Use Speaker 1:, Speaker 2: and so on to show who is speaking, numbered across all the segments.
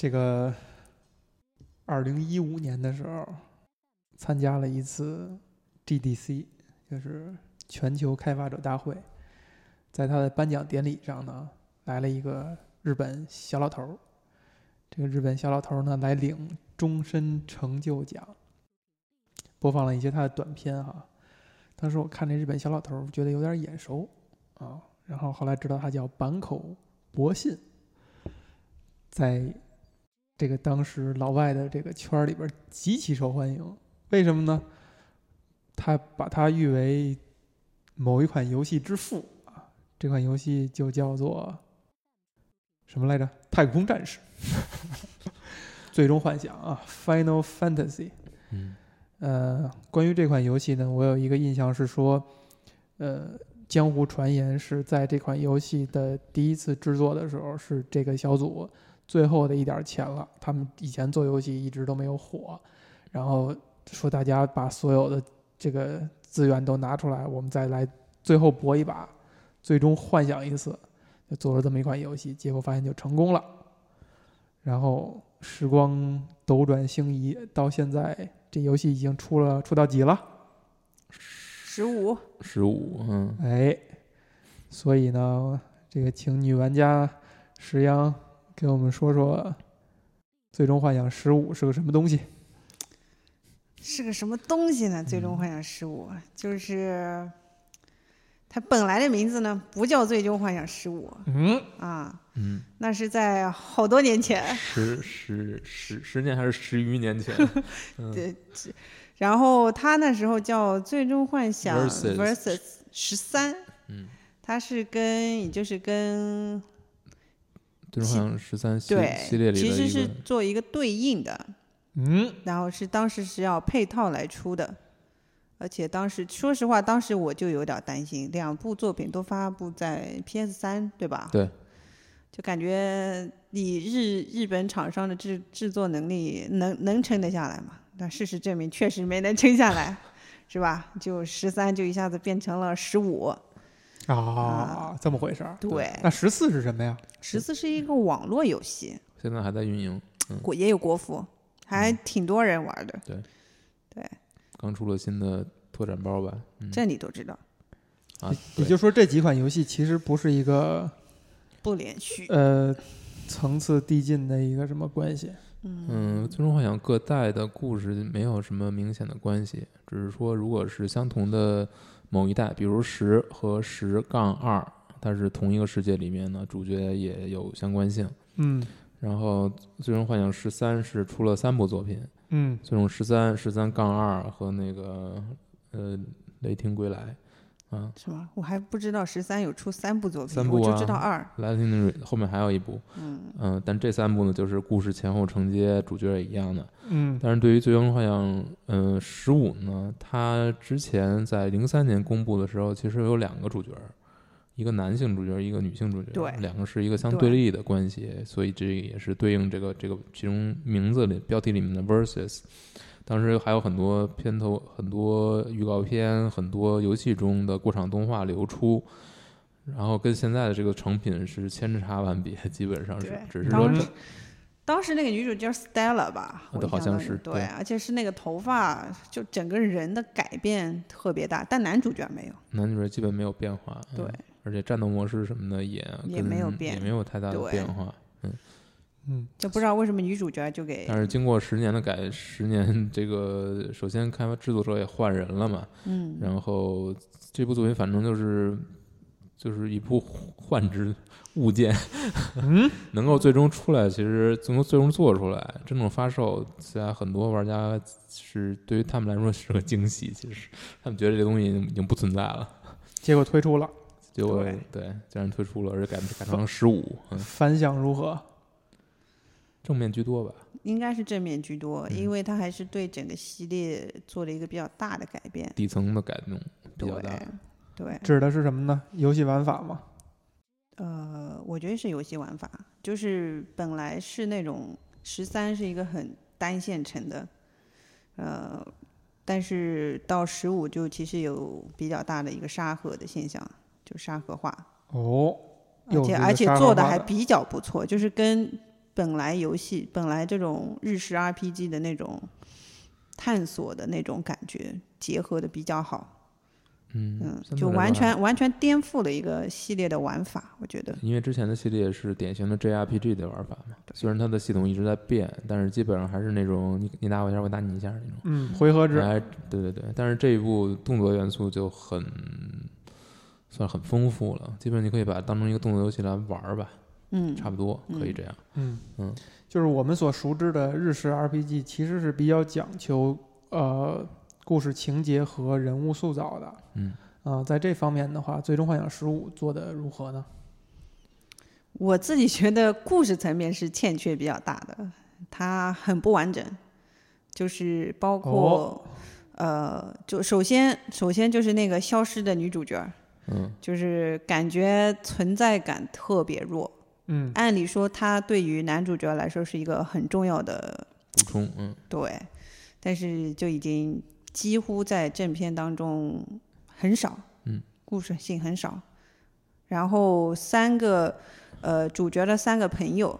Speaker 1: 这个二零一五年的时候，参加了一次 GDC，就是全球开发者大会，在他的颁奖典礼上呢，来了一个日本小老头儿。这个日本小老头儿呢，来领终身成就奖，播放了一些他的短片哈。当时我看这日本小老头儿，觉得有点眼熟啊，然后后来知道他叫坂口博信，在这个当时老外的这个圈儿里边极其受欢迎。为什么呢？他把它誉为某一款游戏之父啊，这款游戏就叫做什么来着？太空战士，最终幻想啊，Final Fantasy。
Speaker 2: 嗯
Speaker 1: 呃，关于这款游戏呢，我有一个印象是说，呃，江湖传言是在这款游戏的第一次制作的时候，是这个小组最后的一点钱了。他们以前做游戏一直都没有火，然后说大家把所有的这个资源都拿出来，我们再来最后搏一把，最终幻想一次，就做了这么一款游戏，结果发现就成功了。然后时光斗转星移，到现在这游戏已经出了出到几了？
Speaker 3: 十五，
Speaker 2: 十五，嗯，
Speaker 1: 哎，所以呢，这个请女玩家石央给我们说说《最终幻想十五》是个什么东西？
Speaker 3: 是个什么东西呢？最终幻想十五就是它本来的名字呢，不叫最终幻想十五
Speaker 1: 嗯，
Speaker 3: 啊，
Speaker 2: 嗯，
Speaker 3: 那是在好多年前。
Speaker 2: 十十十十年还是十余年前？嗯
Speaker 3: 对，然后它那时候叫《最终幻想
Speaker 2: Versus
Speaker 3: Versus 十三》，
Speaker 2: 嗯，
Speaker 3: 它是跟也就是跟
Speaker 2: 最终幻想十三系系列，里
Speaker 3: 其实是做一个对应的，
Speaker 1: 嗯，
Speaker 3: 然后是当时是要配套来出的，而且当时说实话，当时我就有点担心，两部作品都发布在 PS 三，对吧？
Speaker 2: 对，
Speaker 3: 就感觉以日日本厂商的制制作能力，能能撑得下来吗？但事实证明，确实没能撑下来，是吧？就十三就一下子变成了十五，
Speaker 1: 啊，这么回事儿。
Speaker 3: 对，
Speaker 1: 那十四是什么呀？
Speaker 3: 十四是一个网络游戏，
Speaker 2: 现在还在运营，
Speaker 3: 国也有国服，还挺多人玩的，对，对
Speaker 2: 刚出了新的拓展包吧？嗯
Speaker 3: 这你都知道，
Speaker 2: 啊，
Speaker 1: 也就是说，这几款游戏其实不是一个
Speaker 3: 不连续。
Speaker 1: 呃层次递进的一个什么关系。
Speaker 2: 嗯，最终幻想各代的故事没有什么明显的关系，只是说如果是相同的某一代，比如十和十杠二，它是同一个世界里面呢，主角也有相关性。
Speaker 1: 嗯。
Speaker 2: 然后最终幻想十三是出了三部作品，
Speaker 1: 嗯。
Speaker 2: 最终十三、十三杠二和那个呃雷霆归来啊，
Speaker 3: 是吗？我还不知道十三有出三部作品，
Speaker 2: 三部
Speaker 3: 我就知道
Speaker 2: 啊
Speaker 3: 二。
Speaker 2: 来听后面还有一部，
Speaker 3: 嗯，
Speaker 2: 嗯、但这三部呢就是故事前后承接，主角也一样的。
Speaker 1: 嗯
Speaker 2: 但是对于最终幻想，嗯，十五呢，它之前在零三年公布的时候，其实有两个主角，一个男性主角，一个女性主角，
Speaker 3: 对
Speaker 2: 两个是一个相
Speaker 3: 对
Speaker 2: 对立的关系，所以这也是对应这个这个其中名字里标题里面的 versus。当时还有很多片头、很多预告片、很多游戏中的过场动画流出，然后跟现在的这个成品是千差万别，基本上是，只是说
Speaker 3: 当时那个女主叫 Stella 吧，
Speaker 2: 好像是
Speaker 3: 对，
Speaker 2: 对
Speaker 3: 而且是那个头发，就整个人的改变特别大，但男主角没有。
Speaker 2: 男主角基本没有变化，嗯
Speaker 3: 对，
Speaker 2: 而且战斗模式什么的也
Speaker 3: 也没有变
Speaker 2: 也没有太大的变化。
Speaker 1: 嗯
Speaker 3: 就不知道为什么女主角就给
Speaker 2: 但是经过十年的改，十年这个首先开发制作者也换人了嘛，
Speaker 3: 嗯。
Speaker 2: 然后这部作品反正就是就是一部幻之物件，
Speaker 1: 嗯，
Speaker 2: 能够最终出来，其实能够最终做出来，真正发售，现在很多玩家是对于他们来说是个惊喜，其实他们觉得这东西已经不存在了。
Speaker 1: 结果推出了，
Speaker 2: 结果
Speaker 3: 对。
Speaker 2: 对，竟然推出了，而且改改成十五，嗯，
Speaker 1: 反响如何？
Speaker 2: 正面居多吧。
Speaker 3: 应该是正面居多，
Speaker 2: 嗯
Speaker 3: 因为它还是对整个系列做了一个比较大的改变。
Speaker 2: 底层的改动比
Speaker 3: 对
Speaker 2: 较大。
Speaker 3: 对，
Speaker 1: 指的是什么呢？游戏玩法吗？
Speaker 3: 呃，我觉得是游戏玩法，就是本来是那种十三是一个很单线程的，呃，但是到十五就其实有比较大的一个沙盒的现象，就沙盒化，
Speaker 1: 哦，
Speaker 3: 而且而且做的还比较不错，就是跟本来游戏本来这种日式 RPG 的那种探索的那种感觉结合的比较好。
Speaker 2: 嗯
Speaker 3: 嗯，就完全完全颠覆了一个系列的玩法，我觉得。
Speaker 2: 因为之前的系列是典型的 JRPG 的玩法嘛，虽然它的系统一直在变，但是基本上还是那种你你打我一下，我打你一下那种。
Speaker 1: 嗯，回合制，
Speaker 2: 哎，对对对，但是这一部动作元素就很算很丰富了，基本你可以把它当成一个动作游戏来玩儿吧，
Speaker 3: 嗯，
Speaker 2: 差不多可以
Speaker 3: 嗯
Speaker 2: 这样。
Speaker 1: 嗯。
Speaker 2: 嗯，
Speaker 1: 就是我们所熟知的日式 RPG，其实是比较讲求呃故事情节和人物塑造的。
Speaker 2: 嗯，
Speaker 1: 啊、在这方面的话，《最终幻想十五》做的如何呢？
Speaker 3: 我自己觉得故事层面是欠缺比较大的，它很不完整，就是包括、
Speaker 1: 哦。
Speaker 3: 呃，就首先首先就是那个消失的女主角，
Speaker 2: 嗯。
Speaker 3: 就是感觉存在感特别弱。
Speaker 1: 嗯。
Speaker 3: 按理说，他对于男主角来说是一个很重要的
Speaker 2: 补充，嗯。
Speaker 3: 对，但是就已经几乎在正片当中很少，
Speaker 2: 嗯，
Speaker 3: 故事性很少。然后三个呃主角的三个朋友，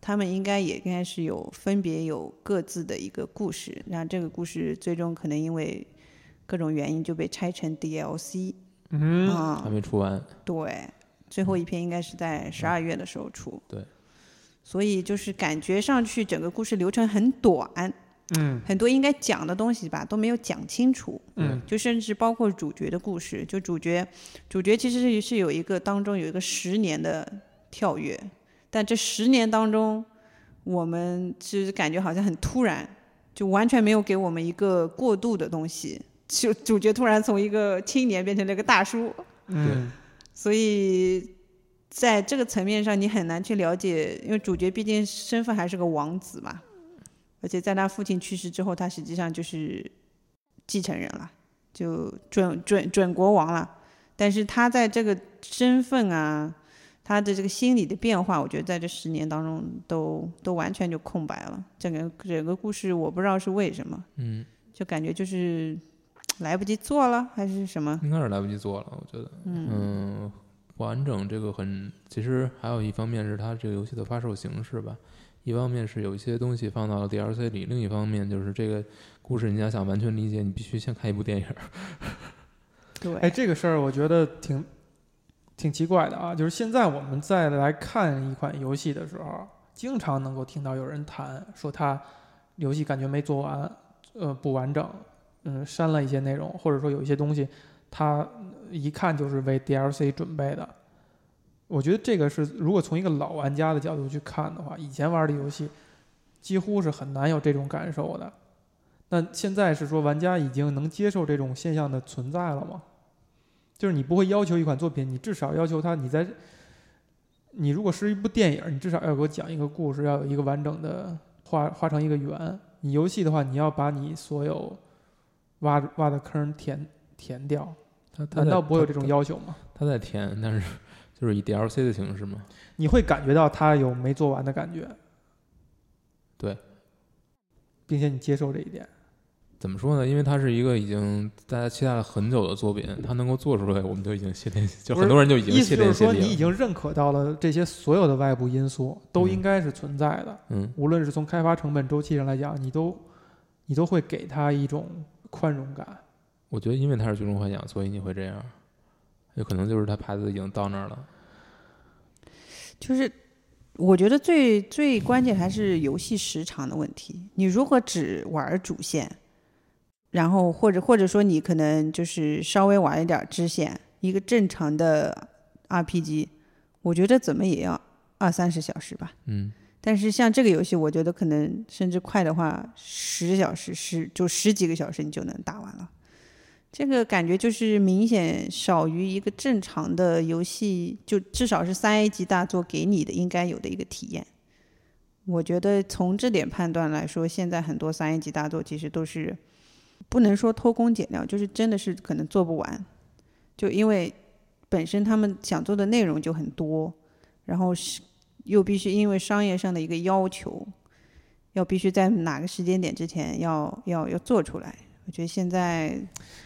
Speaker 3: 他们应该也应该是有分别有各自的一个故事，然后这个故事最终可能因为各种原因就被拆成 DLC
Speaker 1: 嗯。
Speaker 3: 啊、
Speaker 2: 还没出完。
Speaker 3: 对，最后一篇应该是在十二月的时候出。
Speaker 2: 对，
Speaker 3: 所以就是感觉上去整个故事流程很短，
Speaker 1: 嗯。
Speaker 3: 很多应该讲的东西吧都没有讲清楚。
Speaker 1: 嗯。
Speaker 3: 就甚至包括主角的故事，就主角，主角其实是是有一个当中有一个十年的跳跃，但这十年当中，我们其实感觉好像很突然，就完全没有给我们一个过渡的东西，就主角突然从一个青年变成了一个大叔，
Speaker 1: 嗯
Speaker 3: 所以在这个层面上，你很难去了解，因为主角毕竟身份还是个王子嘛，而且在他父亲去世之后，他实际上就是继承人了，就准准准国王了。但是他在这个身份啊，他的这个心理的变化，我觉得在这十年当中都都完全就空白了。整个整个故事，我不知道是为什么，
Speaker 2: 嗯，
Speaker 3: 就感觉就是来不及做了，还是什么？
Speaker 2: 应该是来不及做了，我觉得。嗯，完整这个很，其实还有一方面是它这个游戏的发售形式吧。一方面是有一些东西放到了 DLC 里，另一方面就是这个故事你要想完全理解，你必须先看一部电影儿。
Speaker 3: 对，
Speaker 1: 哎，这个事儿我觉得挺挺奇怪的啊，就是现在我们再来看一款游戏的时候，经常能够听到有人谈说他游戏感觉没做完，呃，不完整，嗯，删了一些内容，或者说有一些东西，它一看就是为 DLC 准备的。我觉得这个是，如果从一个老玩家的角度去看的话，以前玩的游戏几乎是很难有这种感受的。那现在是说玩家已经能接受这种现象的存在了吗？就是你不会要求一款作品，你至少要求它，你在你如果是一部电影，你至少要给我讲一个故事，要有一个完整的画画成一个圆。你游戏的话，你要把你所有挖挖的坑填填掉，难道不会有这种要求吗？
Speaker 2: 他在填，但是就是以 DLC 的形式吗。
Speaker 1: 你会感觉到他有没做完的感觉，
Speaker 2: 对，
Speaker 1: 并且你接受这一点。
Speaker 2: 怎么说呢？因为它是一个已经大家期待了很久的作品，它能够做出来，我们就已经谢天，就很多人就已经
Speaker 1: 意思
Speaker 2: 谢
Speaker 1: 就是说。你已经认可到了这些所有的外部因素都
Speaker 2: 嗯
Speaker 1: 应该是存在的，
Speaker 2: 嗯，
Speaker 1: 无论是从开发成本周期上来讲，你都你都会给它一种宽容感。
Speaker 2: 我觉得因为它是最终幻想，所以你会这样。有可能就是它牌子已经到那儿了。
Speaker 3: 就是我觉得最最关键还是游戏时长的问题。你如果只玩主线，然后或者或者说你可能就是稍微玩一点支线，一个正常的 RPG，我觉得怎么也要二三十小时吧。
Speaker 2: 嗯，
Speaker 3: 但是像这个游戏，我觉得可能甚至快的话，十小时十就十几个小时你就能打完了。这个感觉就是明显少于一个正常的游戏，就至少是三 A 级大作给你的应该有的一个体验。我觉得从这点判断来说，现在很多三 A 级大作其实都是不能说偷工减料，就是真的是可能做不完，就因为本身他们想做的内容就很多，然后是又必须因为商业上的一个要求，要必须在哪个时间点之前要要要做出来。我觉得现在，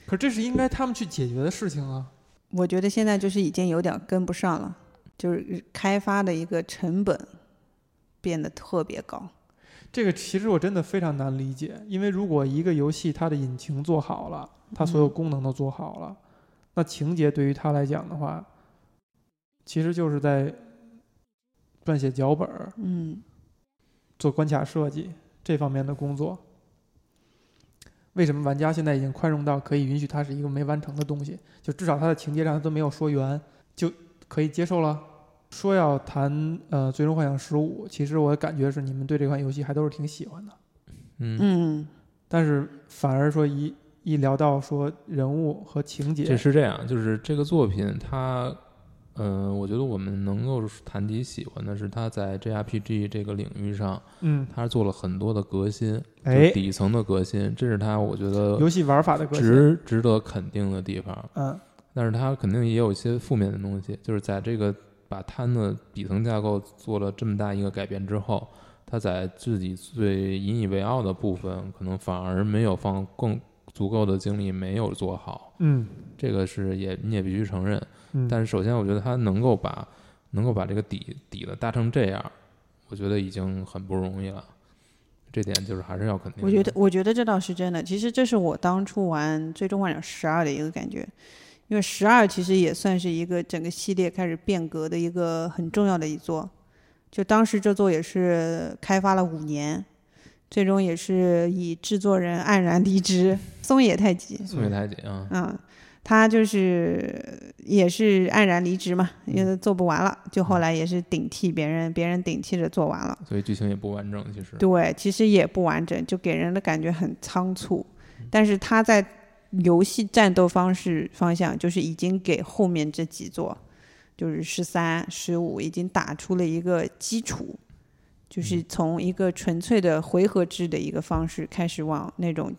Speaker 1: 可这是应该他们去解决的事情啊。
Speaker 3: 我觉得现在就是已经有点跟不上了，就是开发的一个成本变得特别高。
Speaker 1: 这个其实我真的非常难理解，因为如果一个游戏它的引擎做好了，它所有
Speaker 3: 嗯
Speaker 1: 功能都做好了，那情节对于它来讲的话，其实就是在撰写脚本儿、
Speaker 3: 嗯，
Speaker 1: 做关卡设计这方面的工作。为什么玩家现在已经宽容到可以允许它是一个没完成的东西？就至少它的情节上它都没有说圆，就可以接受了。说要谈呃《最终幻想十五》，其实我感觉是你们对这款游戏还都是挺喜欢的。
Speaker 2: 嗯，
Speaker 3: 嗯，
Speaker 1: 但是反而说一一聊到说人物和情节，
Speaker 2: 这是这样，就是这个作品它，嗯、我觉得我们能够谈及喜欢的是他在 JRPG 这个领域上，
Speaker 1: 嗯，
Speaker 2: 他做了很多的革新，就
Speaker 1: 哎，
Speaker 2: 底层的革新，这是他我觉得
Speaker 1: 游戏玩法的革新，
Speaker 2: 值值得肯定的地方。
Speaker 1: 嗯
Speaker 2: 但是他肯定也有一些负面的东西，就是在这个把它的底层架构做了这么大一个改变之后，他在自己最引以为傲的部分，可能反而没有放更足够的精力，没有做好。
Speaker 1: 嗯
Speaker 2: 这个是也你也必须承认。
Speaker 1: 嗯，
Speaker 2: 但是首先，我觉得他能够把能够把这个底底的搭成这样，我觉得已经很不容易了。这点就是还是要肯定。
Speaker 3: 我觉得，我觉得这倒是真的。其实这是我当初玩《最终幻想十二》的一个感觉，因为十二其实也算是一个整个系列开始变革的一个很重要的一座。就当时这座也是开发了五年，最终也是以制作人黯然离职，松野太吉。
Speaker 2: 松野太紧啊，
Speaker 3: 嗯，他就是也是黯然离职嘛，因为做不完了，就后来也是顶替别人，别人顶替着做完了。
Speaker 2: 所以剧情也不完整。其实，
Speaker 3: 对，其实也不完整，就给人的感觉很仓促。但是他在游戏战斗方式方向，就是已经给后面这几座，就是十三、十五，已经打出了一个基础，就是从一个纯粹的回合制的一个方式，开始往那种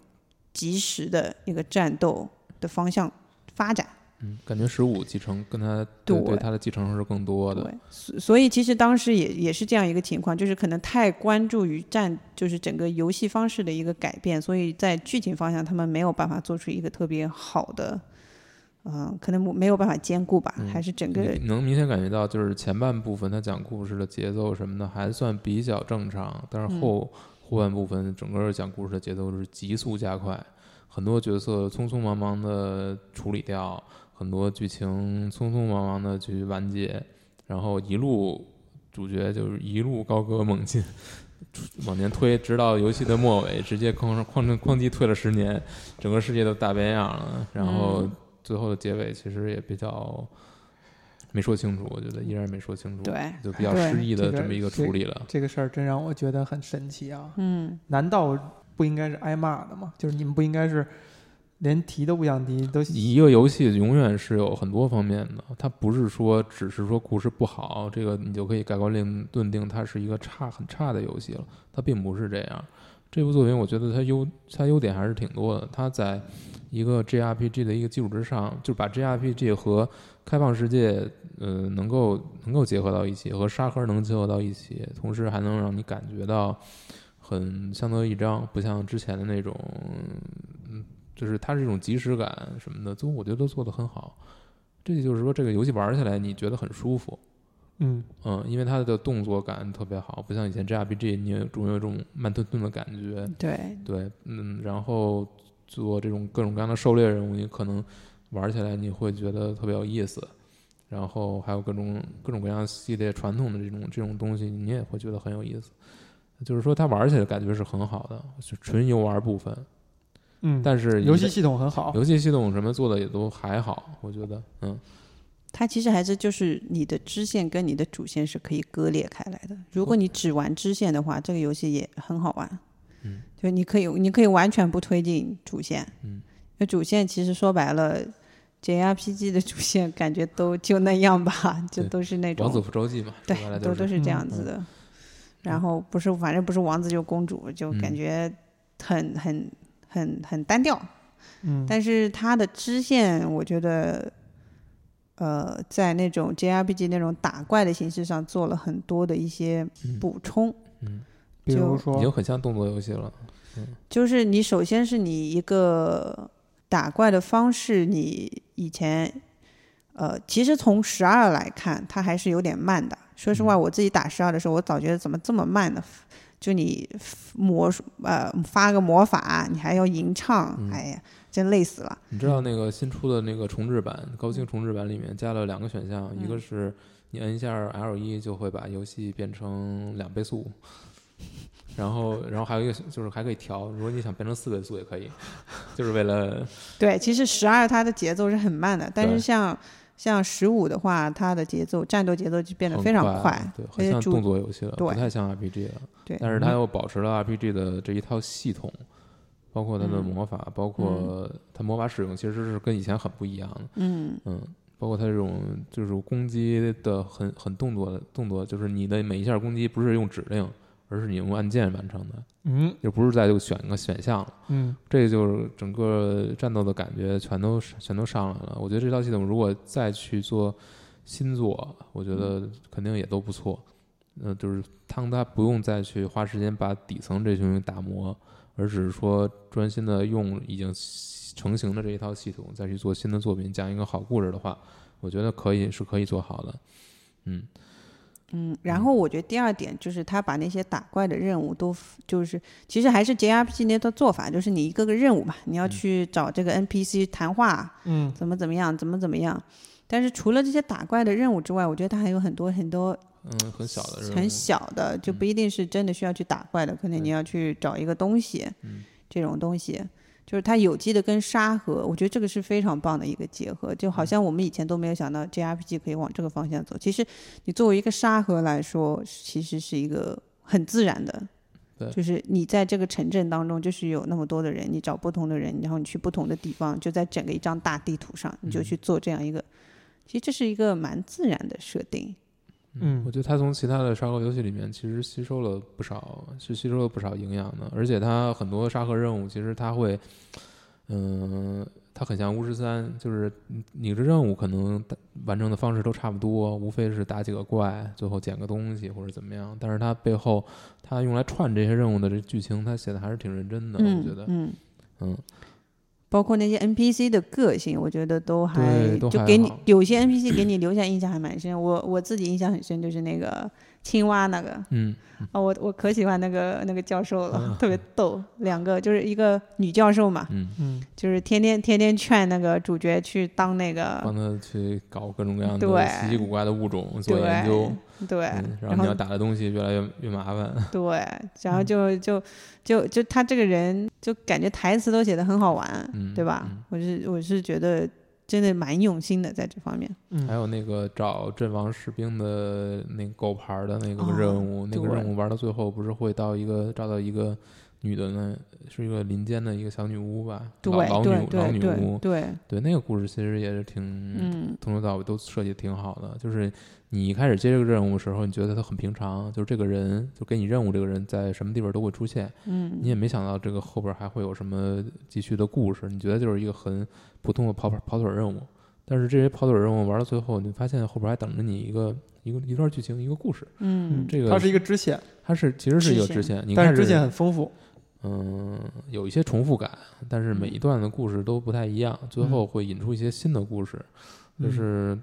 Speaker 3: 即时的一个战斗的方向发展。
Speaker 2: 嗯，感觉十五继承跟他对
Speaker 3: 对
Speaker 2: 对他的继承是更多的。
Speaker 3: 对，所所以其实当时也也是这样一个情况，就是可能太关注于战，就是整个游戏方式的一个改变，所以在剧情方向他们没有办法做出一个特别好的，嗯、可能没有办法兼顾吧，
Speaker 2: 嗯
Speaker 3: 还是整个
Speaker 2: 你能明显感觉到，就是前半部分他讲故事的节奏什么的还算比较正常，但是后、后半部分整个讲故事的节奏是急速加快，很多角色匆匆忙忙的处理掉，很多剧情匆匆忙忙的去完结，然后一路主角就是一路高歌猛进。往前推，直到游戏的末尾，直接哐哐哐哐叽退了十年，整个世界都大变样了。然后
Speaker 3: 嗯
Speaker 2: 最后的结尾其实也比较没说清楚，我觉得依然没说清楚，
Speaker 3: 对，
Speaker 2: 就比较失意的
Speaker 1: 这
Speaker 2: 么一个处理了。
Speaker 1: 这个事儿真让我觉得很神奇啊！
Speaker 3: 嗯，
Speaker 1: 难道不应该是挨骂的吗？就是你们不应该是连提都不想提，都
Speaker 2: 一个游戏永远是有很多方面的，它不是说只是说故事不好，这个你就可以盖棺定论定它是一个差很差的游戏了，它并不是这样。这部作品我觉得它优它优点还是挺多的，它在一个 JRPG 的一个基础之上，就把 JRPG 和开放世界呃能够能够结合到一起，和沙盒能结合到一起，同时还能让你感觉到很相得益彰，不像之前的那种嗯就是它是一种即时感什么的，都我觉得都做得很好。这就是说，这个游戏玩起来你觉得很舒服，
Speaker 1: 嗯
Speaker 2: 嗯，因为它的动作感特别好，不像以前 JRPG 你有总有一种慢吞吞的感觉。
Speaker 3: 对，
Speaker 2: 对，嗯，然后做这种各种各样的狩猎任务，你可能玩起来你会觉得特别有意思。然后还有各种各种各样系列传统的这种这种东西，你也会觉得很有意思。就是说，它玩起来感觉是很好的，是纯游玩部分。
Speaker 1: 嗯，
Speaker 2: 但是
Speaker 1: 游戏系统很好，
Speaker 2: 游戏系统什么做的也都还好，我觉得，嗯，
Speaker 3: 它其实还是就是你的支线跟你的主线是可以割裂开来的。如果你只玩支线的话，这个游戏也很好玩。
Speaker 2: 嗯，
Speaker 3: 就你可以你可以完全不推进主线。
Speaker 2: 嗯，
Speaker 3: 那主线其实说白了，JRPG 的主线感觉都就那样吧，就都是那种
Speaker 2: 王子复仇记嘛，
Speaker 3: 对，都都是这
Speaker 1: 嗯
Speaker 3: 样子的。然后不是，反正不是王子就公主，就感
Speaker 2: 嗯
Speaker 3: 觉很很很很单调。
Speaker 1: 嗯，
Speaker 3: 但是它的支线，我觉得，呃，在那种 JRPG 那种打怪的形式上做了很多的一些
Speaker 2: 嗯
Speaker 3: 补充。
Speaker 2: 嗯，
Speaker 1: 比如
Speaker 3: 说
Speaker 2: 已经，很像动作游戏了，嗯
Speaker 3: 就是你首先是你一个打怪的方式，你以前，呃，其实从十二来看，它还是有点慢的。说实话，我自己打十二的时候，我早觉得怎么这么慢呢？就你魔呃发个魔法，你还要吟唱，
Speaker 2: 嗯
Speaker 3: 哎呀，真累死了。
Speaker 2: 你知道那个新出的那个重置版高清重置版里面加了两个选项，一个
Speaker 3: 嗯
Speaker 2: 是你摁一下 L 一就会把游戏变成两倍速，然后然后还有一个就是还可以调，如果你想变成四倍速也可以，就是为了
Speaker 3: 对，其实十二它的节奏是很慢的，但是像像十五的话，它的节奏战斗节奏就变得非常
Speaker 2: 快，
Speaker 3: 快，
Speaker 2: 对，很像动作游戏了，不太像 RPG 了。
Speaker 3: 对
Speaker 2: 但是它又保持了 RPG 的这一套系统，包括它的
Speaker 3: 嗯
Speaker 2: 魔法，包括它魔法使用，其实是跟以前很不一样的。
Speaker 3: 嗯
Speaker 2: 嗯，包括它这种就是攻击的很很动作的动作，就是你的每一下攻击不是用指令，而是你用按键完成的，
Speaker 1: 嗯
Speaker 2: 就不是再就选个选项了。
Speaker 1: 嗯
Speaker 2: 这就是整个战斗的感觉全都全都上来了。我觉得这套系统如果再去做新作，我觉得肯定也都不错。呃，就是当他不用再去花时间把底层这些东西打磨，而只是说专心的用已经成型的这一套系统再去做新的作品，讲一个好故事的话，我觉得可以是可以做好的。嗯
Speaker 3: 嗯。然后我觉得第二点就是他把那些打怪的任务都就是其实还是 JRPG 那套做法，就是你一个个任务嘛，你要
Speaker 2: 嗯
Speaker 3: 去找这个 NPC 谈话，
Speaker 1: 嗯
Speaker 3: 怎么怎么样，怎么怎么样。但是除了这些打怪的任务之外，我觉得他还有很多很多
Speaker 2: 嗯，很小的，
Speaker 3: 很小的，就不一定是真的需要去打怪的，可能你要去找一个东西，
Speaker 2: 嗯。
Speaker 3: 这种东西，就是它有机的跟沙盒，我觉得这个是非常棒的一个结合，就
Speaker 2: 嗯。
Speaker 3: 好像我们以前都没有想到 JRPG 可以往这个方向走。其实你作为一个沙盒来说，其实是一个很自然的
Speaker 2: 对。
Speaker 3: 就是你在这个城镇当中，就是有那么多的人，你找不同的人，然后你去不同的地方，就在整个一张大地图上，你就
Speaker 2: 嗯。
Speaker 3: 去做这样一个，其实这是一个蛮自然的设定。
Speaker 1: 嗯。
Speaker 2: 我觉得它从其他的沙盒游戏里面其实吸收了不少，是吸收了不少营养的，而且它很多沙盒任务其实它会，嗯、它很像巫师三，就是你你的任务可能完成的方式都差不多，无非是打几个怪，最后捡个东西或者怎么样，但是它背后它用来串这些任务的这剧情，它写的还是挺认真的，我觉得，
Speaker 3: 嗯，
Speaker 2: 嗯，
Speaker 3: 包括那些 NPC 的个性，我觉得都还就给你有些 NPC 给你留下印象还蛮深。我我自己印象很深，就是那个青蛙那个
Speaker 2: 嗯，
Speaker 3: 啊、我我可喜欢那个那个教授了，特别逗。两个就是一个女教授嘛，
Speaker 2: 嗯，
Speaker 1: 嗯
Speaker 3: 就是天天天天劝那个主角去当那个帮
Speaker 2: 他去搞各种各样的
Speaker 3: 对
Speaker 2: 稀奇古怪的物种做研究，
Speaker 3: 对，
Speaker 2: 嗯，然
Speaker 3: 然后
Speaker 2: 后你要打的东西越来越越麻烦。
Speaker 3: 对，然后
Speaker 1: 嗯
Speaker 3: 就就就就他这个人就感觉台词都写的很好玩，
Speaker 2: 嗯
Speaker 3: 对吧？
Speaker 2: 嗯
Speaker 3: 我是我是觉得真的蛮用心的在这方面。
Speaker 1: 嗯，
Speaker 2: 还有那个找阵亡士兵的那个狗牌儿的那个
Speaker 3: 哦
Speaker 2: 任务，那个任务玩到最后不是会到一个找到一个女的呢，是一个林间的一个小女巫吧，
Speaker 3: 对
Speaker 2: 老女巫，
Speaker 3: 对，
Speaker 2: 对那个故事其实也是挺
Speaker 3: 嗯。
Speaker 2: 从头到尾都设计得挺好的，就是你一开始接这个任务的时候，你觉得它很平常，就是这个人就给你任务，这个人在什么地方都会出现，
Speaker 3: 嗯，
Speaker 2: 你也没想到这个后边还会有什么继续的故事，你觉得就是一个很普通的跑跑跑腿任务，但是这些跑腿任务玩到最后，你发现后边还等着你一个一个一段剧情，一个故事。
Speaker 3: 嗯，
Speaker 2: 这个
Speaker 1: 它是一个支线，
Speaker 2: 它是其实是一个
Speaker 3: 支
Speaker 2: 支线，你看
Speaker 1: 但是支线很丰富。
Speaker 2: 嗯有一些重复感，但是每一段的故事都不太一样，最后会引出一些新的故事，
Speaker 1: 嗯
Speaker 2: 就是。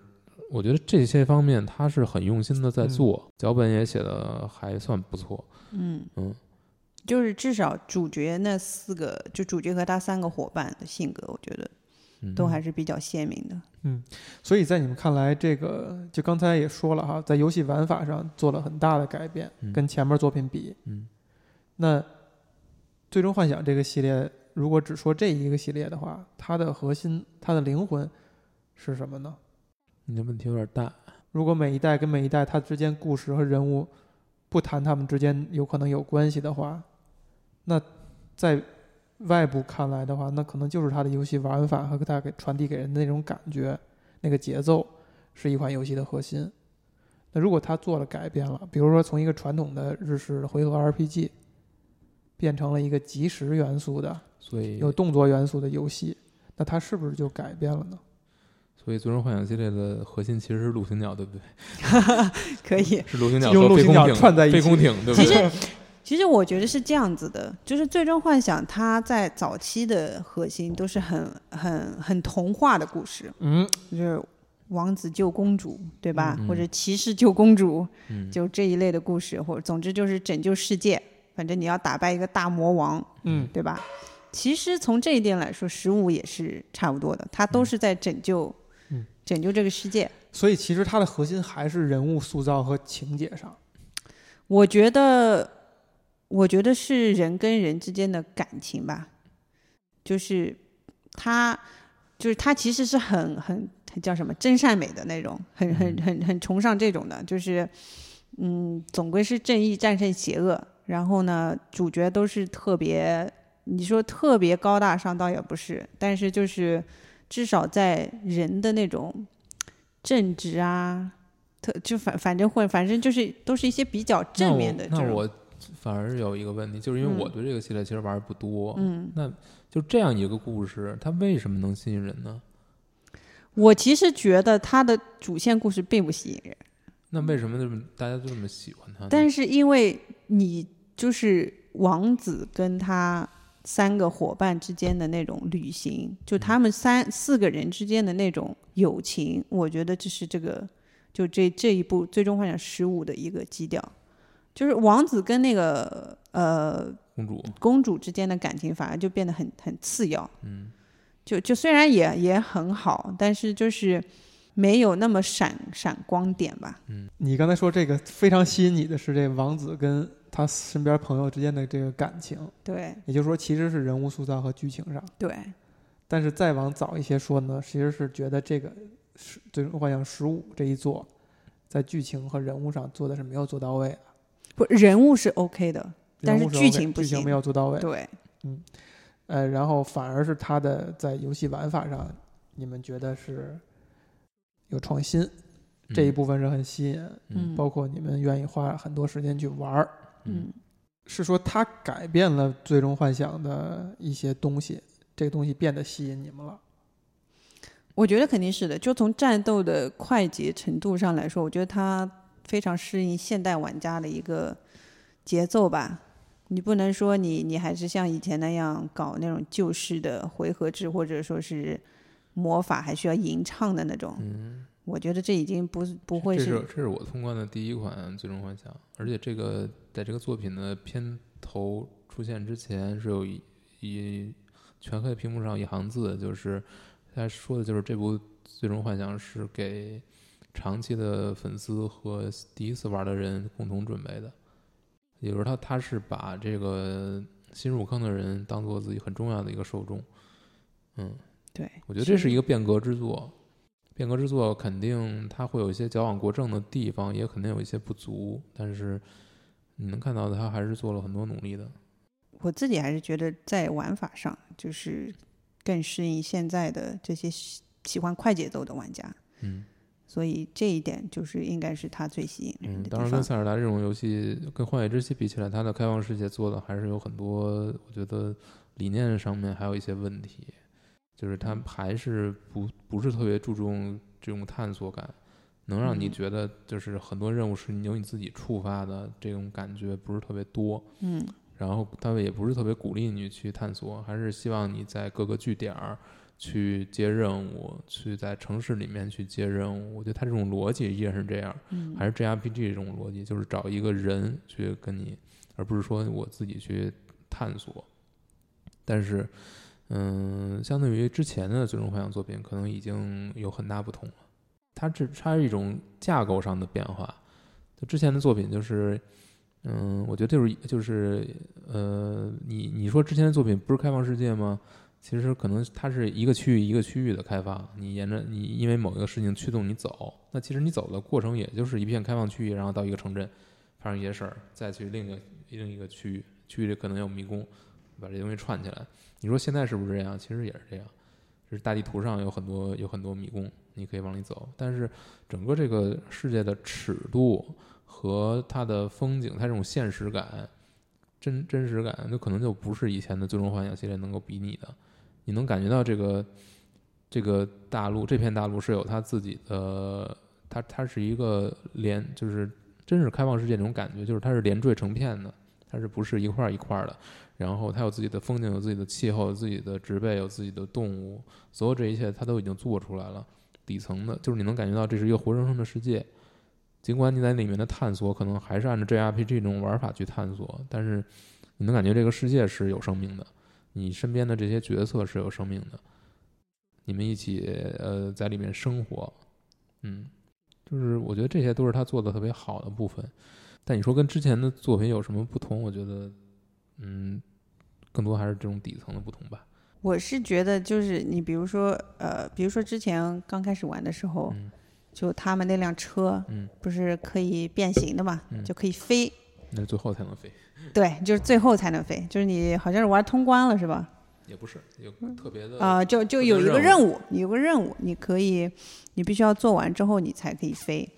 Speaker 2: 我觉得这些方面他是很用心的在
Speaker 1: 嗯
Speaker 2: 做，脚本也写的还算不错。
Speaker 3: 嗯
Speaker 2: 嗯，
Speaker 3: 就是至少主角那四个，就主角和他三个伙伴的性格，我觉得
Speaker 2: 嗯
Speaker 3: 都还是比较鲜明的。
Speaker 1: 嗯所以在你们看来，这个就刚才也说了哈，在游戏玩法上做了很大的改变，
Speaker 2: 嗯
Speaker 1: 跟前面作品比。
Speaker 2: 嗯
Speaker 1: 那《最终幻想》这个系列，如果只说这一个系列的话，它的核心、它的灵魂是什么呢？
Speaker 2: 你的问题有点大。
Speaker 1: 如果每一代跟每一代它之间故事和人物不谈他们之间有可能有关系的话，那在外部看来的话，那可能就是它的游戏玩法和它给传递给人的那种感觉、那个节奏是一款游戏的核心。那如果它做了改变了，比如说从一个传统的日式的回合 RPG 变成了一个即时元素的、
Speaker 2: 所以
Speaker 1: 有动作元素的游戏，那它是不是就改变了呢？
Speaker 2: 所以《最终幻想》系列的核心其实是陆行鸟，对不对？
Speaker 3: 可以，
Speaker 2: 是陆行鸟
Speaker 1: 陆行鸟
Speaker 2: 和飞空艇
Speaker 1: 串在一起
Speaker 2: 飞空艇，对不
Speaker 3: 其
Speaker 2: 对？
Speaker 3: 实其实我觉得是这样子的，就是《最终幻想》它在早期的核心都是很很很童话的故事，
Speaker 1: 嗯，
Speaker 3: 就是王子救公主，对吧？
Speaker 2: 嗯
Speaker 3: 或者骑士救公主，
Speaker 2: 嗯，
Speaker 3: 就这一类的故事，或者总之就是拯救世界。反正你要打败一个大魔王，
Speaker 1: 嗯
Speaker 3: 对吧？其实从这一点来说，十五也是差不多的，它都是在拯救，
Speaker 1: 嗯
Speaker 3: 拯救这个世界。
Speaker 1: 所以其实它的核心还是人物塑造和情节上。
Speaker 3: 我觉得，我觉得是人跟人之间的感情吧，就是他，就是他其实是很很很叫什么真善美的那种，很很很很崇尚这种的，就是嗯，总归是正义战胜邪恶。然后呢，主角都是特别，你说特别高大上倒也不是，但是就是至少在人的那种正直啊。特就反反正会反正就是都是一些比较正面的这种，
Speaker 2: 那我反而有一个问题，就是因为
Speaker 3: 嗯
Speaker 2: 我对这个系列其实玩的不多，
Speaker 3: 嗯，那
Speaker 2: 就这样一个故事，它为什么能吸引人呢？
Speaker 3: 我其实觉得它的主线故事并不吸引人，
Speaker 2: 那为什么这么大家都这么喜欢它呢？
Speaker 3: 但是因为你就是王子跟他三个伙伴之间的那种旅行，就他们三四个人之间的那种友情，我觉得这是这个就这这一部《最终幻想十五》的一个基调，就是王子跟那个呃
Speaker 2: 公主，
Speaker 3: 公主之间的感情反而就变得很很次要。
Speaker 2: 嗯
Speaker 3: 就就虽然也也很好，但是就是没有那么闪闪光点吧。
Speaker 1: 嗯你刚才说这个非常吸引你的是这王子跟他身边朋友之间的这个感情，
Speaker 3: 对
Speaker 1: 也就是说其实是人物塑造和剧情上。
Speaker 3: 对，
Speaker 1: 但是再往早一些说呢，其实是觉得这个是《最终幻想十五》这一作，在剧情和人物上做的是没有做到位的，
Speaker 3: 不人物是 OK 的，但
Speaker 1: 是
Speaker 3: 是剧情不
Speaker 1: 剧情没有做到位。
Speaker 3: 对。
Speaker 1: 呃，然后反而是他的在游戏玩法上，你们觉得是有创新，这一部分是很吸引，
Speaker 2: 嗯
Speaker 1: 包括你们愿意花很多时间去玩儿。
Speaker 3: 嗯，
Speaker 1: 是说它改变了最终幻想的一些东西，这个东西变得吸引你们了。
Speaker 3: 我觉得肯定是的。就从战斗的快捷程度上来说，我觉得它非常适应现代玩家的一个节奏吧。你不能说你你还是像以前那样搞那种旧式的回合制，或者说是魔法还需要吟唱的那种。
Speaker 2: 嗯，
Speaker 3: 我觉得这已经不是不会
Speaker 2: 这
Speaker 3: 是
Speaker 2: 是这是我通关的第一款《最终幻想》，而且这个在这个作品的片头出现之前是有一一全黑的屏幕上一行字，就是他说的就是这部《最终幻想》是给长期的粉丝和第一次玩的人共同准备的，也就是他他是把这个新入坑的人当做自己很重要的一个受众，嗯。
Speaker 3: 对，
Speaker 2: 我觉得这是一个变革之作，变革之作肯定它会有一些矫枉过正的地方，也肯定有一些不足，但是你能看到的，它还是做了很多努力的。
Speaker 3: 我自己还是觉得在玩法上就是更适应现在的这些喜喜欢快节奏的玩家，
Speaker 2: 嗯
Speaker 3: 所以这一点就是应该是它最吸引人
Speaker 2: 嗯，
Speaker 3: 的地
Speaker 2: 当然跟。塞尔达这种游戏，跟荒野之息比起来，它的开放世界做的还是有很多，我觉得理念上面还有一些问题，就是它还是不不是特别注重这种探索感。能让你
Speaker 3: 嗯
Speaker 2: 觉得就是很多任务是由你自己触发的，这种感觉不是特别多。
Speaker 3: 嗯
Speaker 2: 然后他们也不是特别鼓励你去探索，还是希望你在各个据点儿去接任务，去在城市里面去接任务。我觉得他这种逻辑依然是这样，
Speaker 3: 嗯，
Speaker 2: 还是 JRPG 这种逻辑，就是找一个人去跟你，而不是说我自己去探索。但是，嗯，相对于之前的最终幻想作品，可能已经有很大不同了。它这它是一种架构上的变化。就之前的作品就是，嗯，我觉得就是就是呃，你你说之前的作品不是开放世界吗？其实可能它是一个区域一个区域的开放，你沿着你因为某一个事情驱动你走，那其实你走的过程也就是一片开放区域，然后到一个城镇发生一些事儿，再去另一个另一个区域，区域里可能有迷宫，把这东西串起来。你说现在是不是这样？其实也是这样，就是大地图上有很多有很多迷宫，你可以往里走，但是整个这个世界的尺度和它的风景，它这种现实感、真真实感，就可能就不是以前的《最终幻想》系列能够比拟的。你能感觉到这个这个大陆这片大陆是有它自己的，它它是一个连，就是真是开放世界那种感觉，就是它是连缀成片的，它是不是一块儿一块儿的？然后它有自己的风景，有自己的气候，有自己的植被，有自己的动物，所有这一切它都已经做出来了。底层的，就是你能感觉到这是一个活生生的世界。尽管你在里面的探索可能还是按照 JRPG 这种玩法去探索，但是你能感觉这个世界是有生命的，你身边的这些角色是有生命的，你们一起呃在里面生活，嗯，就是我觉得这些都是他做的特别好的部分。但你说跟之前的作品有什么不同？我觉得，嗯，更多还是这种底层的不同吧。
Speaker 3: 我是觉得，就是你比如说，呃，比如说之前刚开始玩的时候，
Speaker 2: 嗯
Speaker 3: 就他们那辆车
Speaker 2: 嗯，
Speaker 3: 不是可以变形的嘛，
Speaker 2: 嗯
Speaker 3: 就可以飞。
Speaker 2: 那是最后才能飞，
Speaker 3: 对，就是最后才能飞，就是你好像是玩通关了是吧？
Speaker 2: 也不是有特别的
Speaker 3: 啊、就就有一个
Speaker 2: 任
Speaker 3: 任务，有个任务，你可以，你必须要做完之后你才可以飞。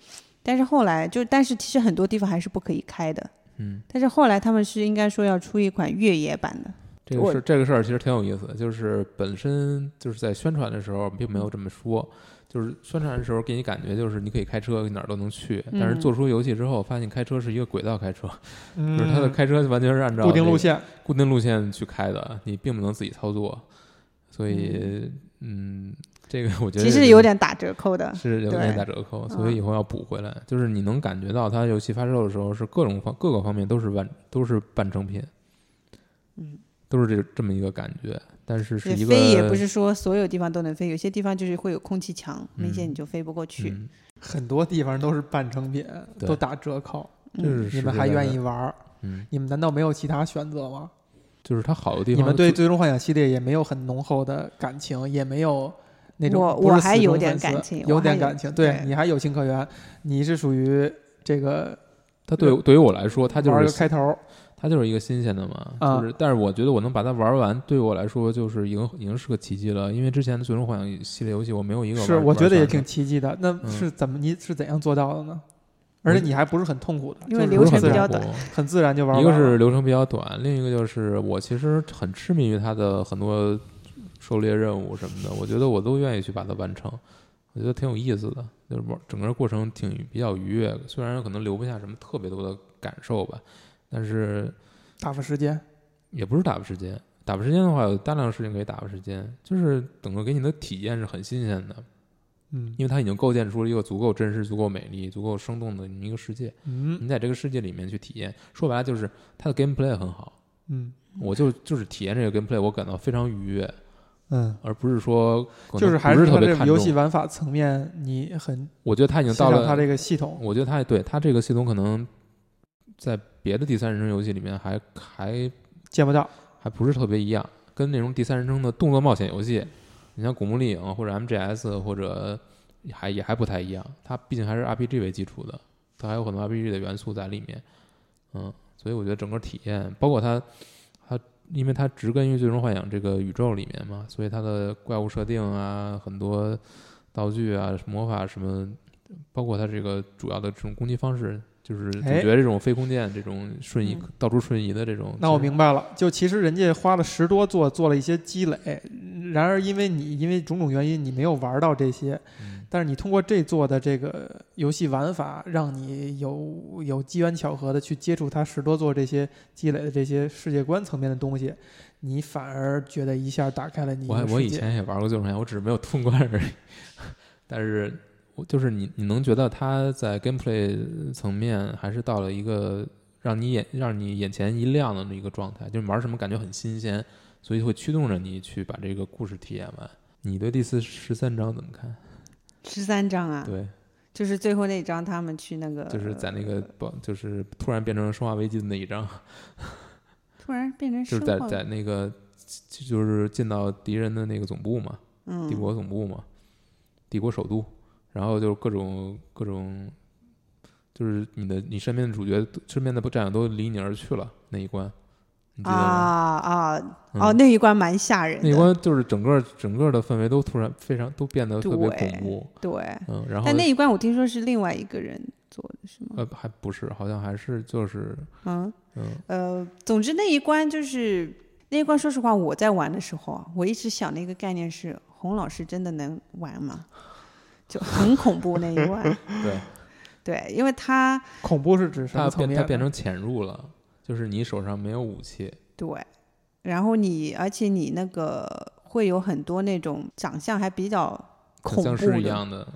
Speaker 3: 但是后来就，但是其实很多地方还是不可以开的。
Speaker 2: 嗯，
Speaker 3: 但是后来他们是应该说要出一款越野版的。
Speaker 2: 这个事这个事儿其实挺有意思的，就是本身就是在宣传的时候并没有这么说，就是宣传的时候给你感觉就是你可以开车哪儿都能去，但是
Speaker 3: 嗯
Speaker 2: 做出游戏之后发现开车是一个轨道开车，
Speaker 1: 嗯。
Speaker 2: 就是它的开车完全是按照
Speaker 1: 固定路线，
Speaker 2: 固定路线去开的，你并不能自己操作，所以嗯，这个我觉得
Speaker 3: 其实有点打折扣的。
Speaker 2: 是有点打折扣，所以
Speaker 3: 嗯
Speaker 2: 以后要补回来。就是你能感觉到它游戏发售的时候是各种方各个方面都是完都是半成品，
Speaker 3: 嗯，
Speaker 2: 都是这这么一个感觉。但是是一个
Speaker 3: 飞也不是说所有地方都能飞，有些地方就是会有空气墙，明显
Speaker 2: 嗯
Speaker 3: 你就飞不过去。
Speaker 2: 嗯，
Speaker 1: 很多地方都是半成品，都打折扣。
Speaker 2: 这
Speaker 3: 嗯
Speaker 2: 是
Speaker 1: 你们还愿意玩儿？
Speaker 2: 嗯，
Speaker 1: 你们难道没有其他选择吗？
Speaker 2: 就是它好的地方，
Speaker 1: 你们对《最终幻想》系列也没有很浓厚的感情，也没有那种
Speaker 3: 我我还有点感情
Speaker 1: 有点感情，对
Speaker 3: 对
Speaker 1: 你还有情可原，你是属于这个
Speaker 2: 它对对于我来说，它就
Speaker 1: 玩个
Speaker 2: 是
Speaker 1: 开头，
Speaker 2: 它就是一个新鲜的嘛，
Speaker 1: 啊
Speaker 2: 就是但是我觉得我能把它玩完，对我来说就是已经已经是个奇迹了，因为之前的《最终幻想》系列游戏我没有一个
Speaker 1: 是我觉得也挺奇迹的。那
Speaker 2: 嗯
Speaker 1: 是怎么你是怎样做到的呢？而且你还不是很痛苦的，
Speaker 3: 因为流程比较短
Speaker 1: 很自然就玩完
Speaker 2: 一个。是流程比较短，另一个就是我其实很痴迷于它的很多狩猎任务什么的，我觉得我都愿意去把它完成，我觉得挺有意思的，就是玩整个过程挺比较愉悦的，虽然可能留不下什么特别多的感受吧，但是
Speaker 1: 打发时间，
Speaker 2: 也不是打发时间。打发时间的话，有大量的事情可以打发时间，就是整个给你的体验是很新鲜的，
Speaker 1: 嗯
Speaker 2: 因为它已经构建出了一个足够真实、足够美丽、足够生动的一个世界。
Speaker 1: 嗯
Speaker 2: 你在这个世界里面去体验，说白了就是它的 gameplay 很好，
Speaker 1: 嗯
Speaker 2: 我就就是体验这个 gameplay，我感到非常愉悦，
Speaker 1: 嗯，
Speaker 2: 而不是说
Speaker 1: 就是还
Speaker 2: 不是特别看重。
Speaker 1: 游戏玩法层面，你很
Speaker 2: 我觉得它已经到了
Speaker 1: 它这个系统。
Speaker 2: 我觉得它对它这个系统可能在别的第三人称游戏里面还还
Speaker 1: 见不到，
Speaker 2: 还不是特别一样，跟那种第三人称的动作冒险游戏，你像《古墓丽影》或者 MGS 或者还也还不太一样，它毕竟还是 RPG 为基础的，它还有很多 RPG 的元素在里面，嗯，所以我觉得整个体验，包括它它因为它植根于《最终幻想》这个宇宙里面嘛，所以它的怪物设定啊，很多道具啊、魔法什么，包括它这个主要的这种攻击方式。就是主
Speaker 1: 哎
Speaker 2: 角这种非空剑，这种瞬移、
Speaker 3: 嗯
Speaker 2: 到处瞬移的这种，
Speaker 1: 那我明白了，就其实人家花了十多座做了一些积累，然而因为你因为种种原因你没有玩到这些，
Speaker 2: 嗯
Speaker 1: 但是你通过这座的这个游戏玩法，让你有有机缘巧合的去接触它十多座这些积累的这些世界观层面的东西，你反而觉得一下打开了你
Speaker 2: 我我以。前也玩过《最终幻想》，我只是没有通关而已。但是，我就是你你能觉得它在 gameplay 层面还是到了一个让你眼让你眼前一亮的那一个状态，就是玩什么感觉很新鲜，所以会驱动着你去把这个故事体验完。你对第四十三章怎么看？
Speaker 3: 十三章啊，
Speaker 2: 对，
Speaker 3: 就是最后那一章，他们去那个，
Speaker 2: 就是在那个宝，就是突然变成生化危机的那一章，
Speaker 3: 突然变成
Speaker 2: 就是在在那个就是进到敌人的那个总部嘛，
Speaker 3: 嗯
Speaker 2: 帝国总部嘛，帝国首都，然后就是各种各种，就是你的你身边的主角、身边的战友都离你而去了那一关，你记得吗？
Speaker 3: 啊啊
Speaker 2: 嗯
Speaker 3: 哦，那一关蛮吓人的，
Speaker 2: 那一关就是整个整个的氛围都突然非常都变得特别恐怖，
Speaker 3: 对，
Speaker 2: 嗯，然后
Speaker 3: 但那一关我听说是另外一个人做的，是吗？
Speaker 2: 呃还不是，好像还是就是
Speaker 3: 嗯
Speaker 2: 嗯
Speaker 3: 呃，总之那一关就是那一关，说实话，我在玩的时候啊，我一直想的一个概念是，洪老师真的能玩吗？就很恐怖那一关，
Speaker 2: 对，
Speaker 3: 对，因为他
Speaker 1: 恐怖是指什
Speaker 2: 它
Speaker 1: 么层面的？
Speaker 2: 变它变成潜入了，就是你手上没有武器，
Speaker 3: 对，然后你而且你那个会有很多那种长相还比较恐
Speaker 2: 像
Speaker 3: 怖的
Speaker 2: 僵尸一样的，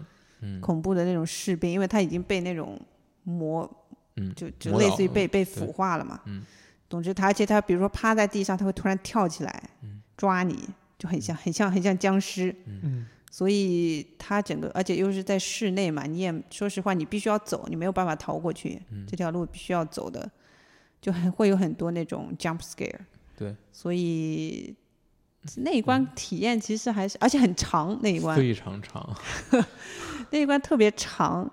Speaker 2: 嗯
Speaker 3: 恐怖的那种士兵，因为他已经被那种魔
Speaker 2: 嗯，
Speaker 3: 就就
Speaker 2: 魔导
Speaker 3: 类似于被被
Speaker 2: 对
Speaker 3: 腐化了嘛。
Speaker 2: 嗯。
Speaker 3: 总之他，而且他比如说趴在地上，他会突然跳起来
Speaker 2: 嗯
Speaker 3: 抓你，就很像很像很像僵尸。
Speaker 1: 嗯
Speaker 3: 所以它整个，而且又是在室内嘛，你也说实话，你必须要走，你没有办法逃过去，
Speaker 2: 嗯。
Speaker 3: 这条路必须要走的，就很会有很多那种 jump scare。
Speaker 2: 对，
Speaker 3: 所以那一关体验其实还是，而且很长那一关，
Speaker 2: 非常长，
Speaker 3: 那一关特别长，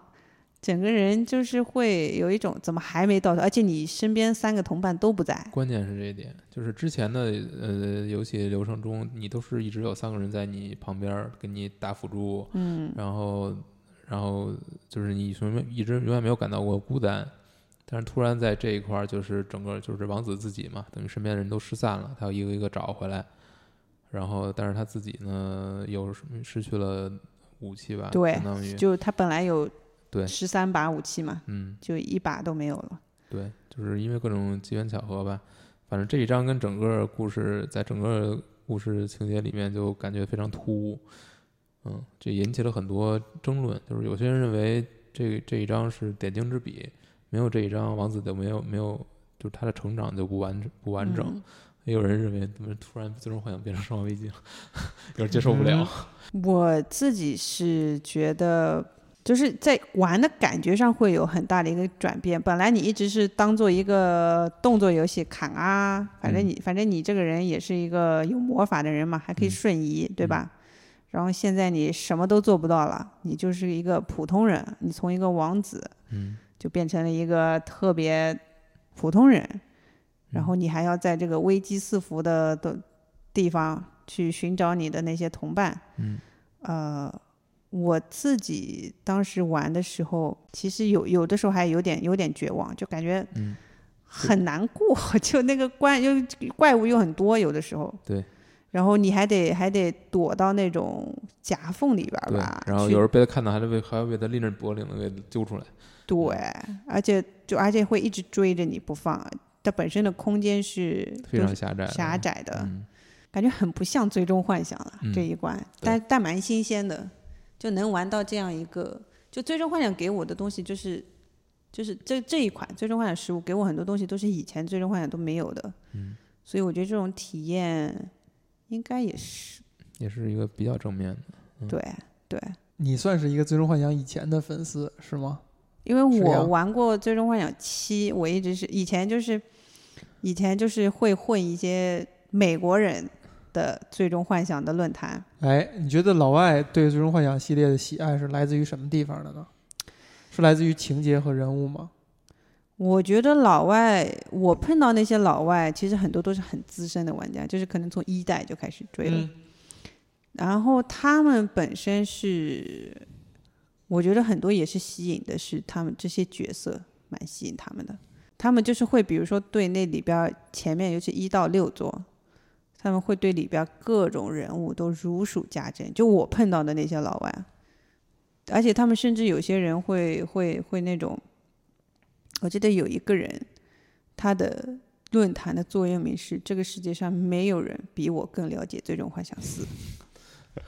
Speaker 3: 整个人就是会有一种怎么还没到头，而且你身边三个同伴都不在，
Speaker 2: 关键是这一点，就是之前的呃游戏流程中，你都是一直有三个人在你旁边儿给你打辅助，
Speaker 3: 嗯，
Speaker 2: 然后然后就是你永远一直永远没有感到过孤单，但是突然在这一块儿，就是整个就是王子自己嘛，等于身边的人都失散了，他要一个一个找回来，然后但是他自己呢又失失去了武器吧，
Speaker 3: 对
Speaker 2: 相当于
Speaker 3: 就他本来有
Speaker 2: 对。
Speaker 3: 十三把武器嘛，
Speaker 2: 嗯。
Speaker 3: 就一把都没有了。
Speaker 2: 对，就是因为各种机缘巧合吧，反正这一章跟整个故事在整个故事情节里面就感觉非常突兀，嗯，这引起了很多争论，就是有些人认为这这一章是点睛之笔，没有这一章王子就没有没有，就是他的成长就不完不完整，
Speaker 3: 嗯。
Speaker 2: 也有人认为怎么突然最终幻想变成生化危机了，有点接受不了，
Speaker 3: 我自己是觉得，就是在玩的感觉上会有很大的一个转变。本来你一直是当做一个动作游戏砍啊，反正你、反正你这个人也是一个有魔法的人嘛，还可以
Speaker 2: 嗯
Speaker 3: 瞬移，对吧？然后现在你什么都做不到了，你就是一个普通人，你从一个王子
Speaker 2: 嗯
Speaker 3: 就变成了一个特别普通人，然后你还要在这个危机四伏的的地方去寻找你的那些同伴。
Speaker 2: 嗯
Speaker 3: 呃，我自己当时玩的时候，其实有有的时候还有点有点绝望，就感觉
Speaker 2: 嗯，
Speaker 3: 很难过，就那个关又怪物又很多，有的时候。
Speaker 2: 对。
Speaker 3: 然后你还得还得躲到那种夹缝里边吧，，
Speaker 2: 然后有时候被他看到，还得被还要被他拎着脖领子给揪出来，
Speaker 3: 对，而且就而且会一直追着你不放，它本身的空间是
Speaker 2: 非常狭窄的，
Speaker 3: 狭窄的，
Speaker 2: 嗯
Speaker 3: 感觉很不像《最终幻想》了、
Speaker 2: 嗯
Speaker 3: 这一关，但但蛮新鲜的，就能玩到这样一个。就《最终幻想》给我的东西就是，就是这这一款《最终幻想十五》给我很多东西都是以前《最终幻想》都没有的，
Speaker 2: 嗯，
Speaker 3: 所以我觉得这种体验应该也是
Speaker 2: 也是一个比较正面的。嗯
Speaker 3: 对对，
Speaker 1: 你算是一个《最终幻想》以前的粉丝是吗？
Speaker 3: 因为我玩过《最终幻想七》，我一直是以前就是以前就是会混一些美国人的《最终幻想》的论坛。
Speaker 1: 哎，你觉得老外对《最终幻想》系列的喜爱是来自于什么地方的呢？是来自于情节和人物吗？
Speaker 3: 我觉得老外，我碰到那些老外，其实很多都是很资深的玩家，就是可能从一代就开始追了。
Speaker 1: 嗯
Speaker 3: 然后他们本身是，我觉得很多也是吸引的是他们这些角色，蛮吸引他们的。他们就是会，比如说对那里边前面，尤其一到六座，他们会对里边各种人物都如数家珍。就我碰到的那些老外，而且他们甚至有些人会会会那种，我记得有一个人，他的论坛的座右铭是：这个世界上没有人比我更了解《最终幻想四》，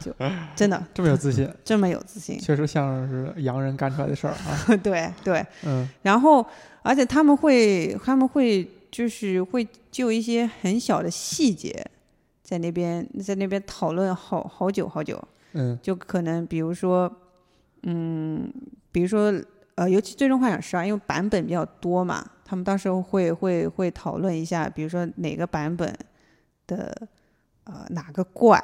Speaker 3: 就 真的
Speaker 1: 这么有自信，
Speaker 3: 这么有自信。
Speaker 1: 确实像是洋人干出来的事儿啊。
Speaker 3: 对对，
Speaker 1: 嗯
Speaker 3: 然后而且他们会他们会就是会就一些很小的细节，在那边在那边讨论好好久好久，
Speaker 1: 嗯
Speaker 3: 就可能比如说，嗯，比如说呃，尤其《最终幻想十二》，因为版本比较多嘛，他们到时候会会会讨论一下，比如说哪个版本的呃哪个怪，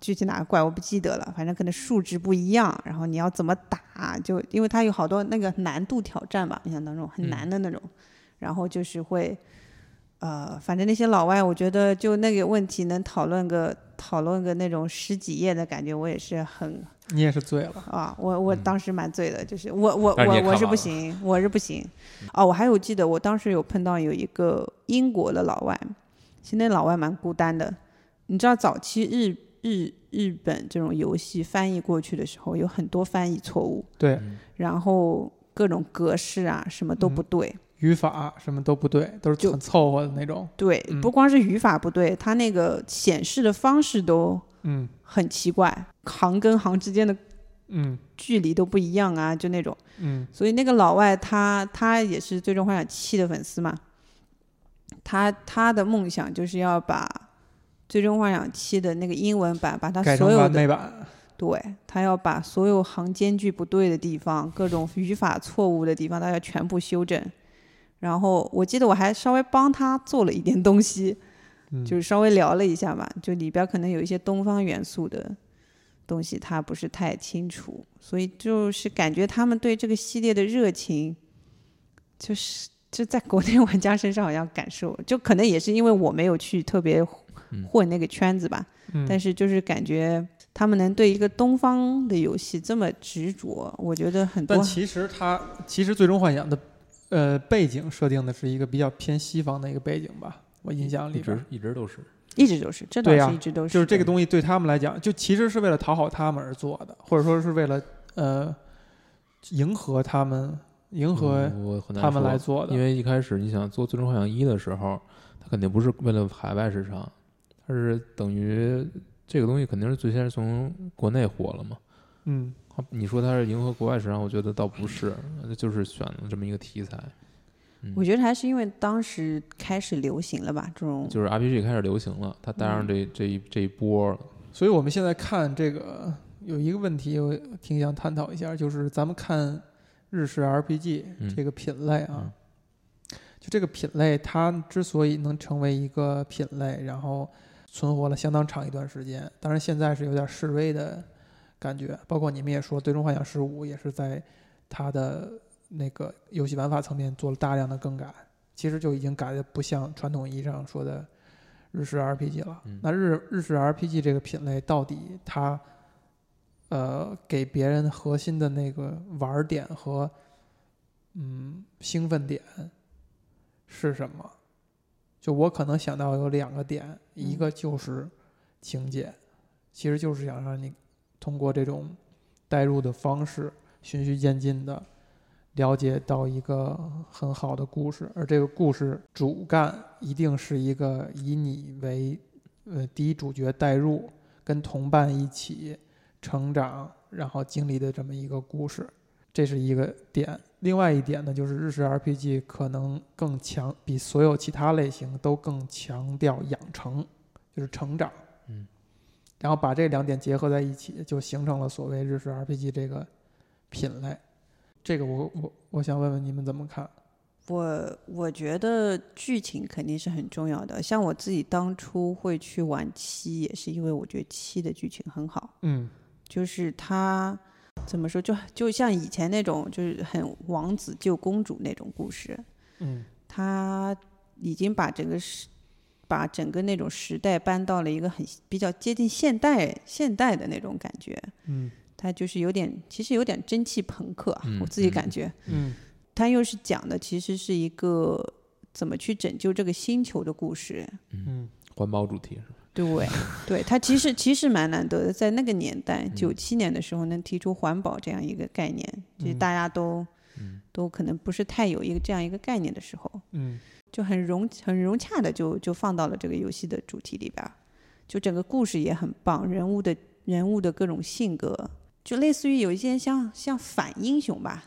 Speaker 3: 具体哪个怪我不记得了，反正可能数值不一样，然后你要怎么打，就因为它有好多那个难度挑战吧，印象当中很
Speaker 2: 嗯
Speaker 3: 难的那种，然后就是会。呃，反正那些老外，我觉得就那个问题能讨论个讨论个那种十几页的感觉，我也是很
Speaker 1: 你也是醉了。
Speaker 3: 啊，我我
Speaker 2: 嗯
Speaker 3: 当时蛮醉的，就是我我我我是不行，我是不行。哦，我还有记得我当时有碰到有一个英国的老外，其实那老外蛮孤单的。你知道早期日日日本这种游戏翻译过去的时候，有很多翻译错误，
Speaker 1: 对，
Speaker 2: 嗯
Speaker 3: 然后各种格式啊什么都不
Speaker 1: 嗯
Speaker 3: 对。
Speaker 1: 语法什么都不对，都是
Speaker 3: 就
Speaker 1: 很凑合的那种。
Speaker 3: 对，
Speaker 1: 嗯
Speaker 3: 不光是语法不对，它那个显示的方式都
Speaker 1: 嗯，
Speaker 3: 很奇怪，行跟行之间的
Speaker 1: 嗯
Speaker 3: 距离都不一样啊，就那种。
Speaker 1: 嗯
Speaker 3: 所以那个老外他他也是《最终幻想七》的粉丝嘛，他他的梦想就是要把《最终幻想七》的那个英文版，把它所有的
Speaker 1: 版。
Speaker 3: 对他要把所有行间距不对的地方、各种语法错误的地方，他要全部修正。然后我记得我还稍微帮他做了一点东西，
Speaker 1: 嗯。
Speaker 3: 就是稍微聊了一下吧，就里边可能有一些东方元素的东西，他不是太清楚，所以就是感觉他们对这个系列的热情，就是就在国内玩家身上好像感受，就可能也是因为我没有去特别
Speaker 2: 嗯。
Speaker 3: 混那个圈子吧，
Speaker 1: 嗯。
Speaker 3: 但是就是感觉他们能对一个东方的游戏这么执着，我觉得很多
Speaker 1: 但其实他其实《最终幻想》的呃背景设定的是一个比较偏西方的一个背景吧，我印象里
Speaker 2: 一直一直都是。
Speaker 3: 一直都是，这倒
Speaker 1: 对呀
Speaker 3: 是一直都是，
Speaker 1: 就是这个东西对他们来讲，就其实是为了讨好他们而做的，或者说是为了呃迎合他们，迎合
Speaker 2: 嗯我很难
Speaker 1: 他们
Speaker 2: 说
Speaker 1: 来做的。
Speaker 2: 因为一开始你想做《最终幻想一》的时候，它肯定不是为了海外市场，它是等于这个东西肯定是最先是从国内火了嘛。
Speaker 1: 嗯，
Speaker 2: 啊你说它是迎合国外市场，我觉得倒不是，就是选了这么一个题材，
Speaker 3: 我觉得还是因为当时开始流行了吧，这种
Speaker 2: 就是 RPG 开始流行了，它带上这这一这一波了。
Speaker 1: 所以我们现在看这个有一个问题，我挺想探讨一下，就是咱们看日式 RPG
Speaker 2: 嗯
Speaker 1: 这个品类啊，就这个品类，它之所以能成为一个品类，然后存活了相当长一段时间，当然现在是有点示威的感觉。包括你们也说，《最终幻想十五》也是在它的那个游戏玩法层面做了大量的更改，其实就已经改的不像传统意义上说的日式 RPG 了。
Speaker 2: 嗯
Speaker 1: 那日日式 RPG 这个品类到底它呃给别人核心的那个玩点和嗯兴奋点是什么？就我可能想到有两个点，一个就是情节，其实就是想让你通过这种代入的方式，循序渐进的了解到一个很好的故事，而这个故事主干一定是一个以你为呃第一主角代入，跟同伴一起成长，然后经历的这么一个故事，这是一个点。另外一点呢，就是日式 RPG 可能更强，比所有其他类型都更强调养成，就是成长。
Speaker 2: 嗯，
Speaker 1: 然后把这两点结合在一起，就形成了所谓日式 RPG 这个品类。这个我我我想问问你们怎么看？
Speaker 3: 我我觉得剧情肯定是很重要的。像我自己当初会去玩七，也是因为我觉得七的剧情很好，
Speaker 1: 嗯
Speaker 3: 就是它怎么说，就就像以前那种就是很王子救公主那种故事，
Speaker 1: 嗯
Speaker 3: 它已经把整个时把整个那种时代搬到了一个很比较接近现代现代的那种感觉。
Speaker 1: 嗯
Speaker 3: 他就是有点，其实有点蒸汽朋克啊，
Speaker 2: 嗯
Speaker 3: 我自己
Speaker 2: 嗯
Speaker 3: 感觉。
Speaker 1: 嗯
Speaker 3: 它又是讲的其实是一个怎么去拯救这个星球的故事。
Speaker 1: 嗯
Speaker 2: 环保主题是吧？
Speaker 3: 对，对，它其实其实蛮难得的，在那个年代，
Speaker 2: 嗯
Speaker 3: 九七年的时候能提出环保这样一个概念，其实
Speaker 1: 嗯
Speaker 3: 大家都、
Speaker 2: 嗯
Speaker 3: 都可能不是太有一个这样一个概念的时候，
Speaker 1: 嗯
Speaker 3: 就很融很融洽的就就放到了这个游戏的主题里边儿，就整个故事也很棒，人物的人物的各种性格，就类似于有一些像像反英雄吧。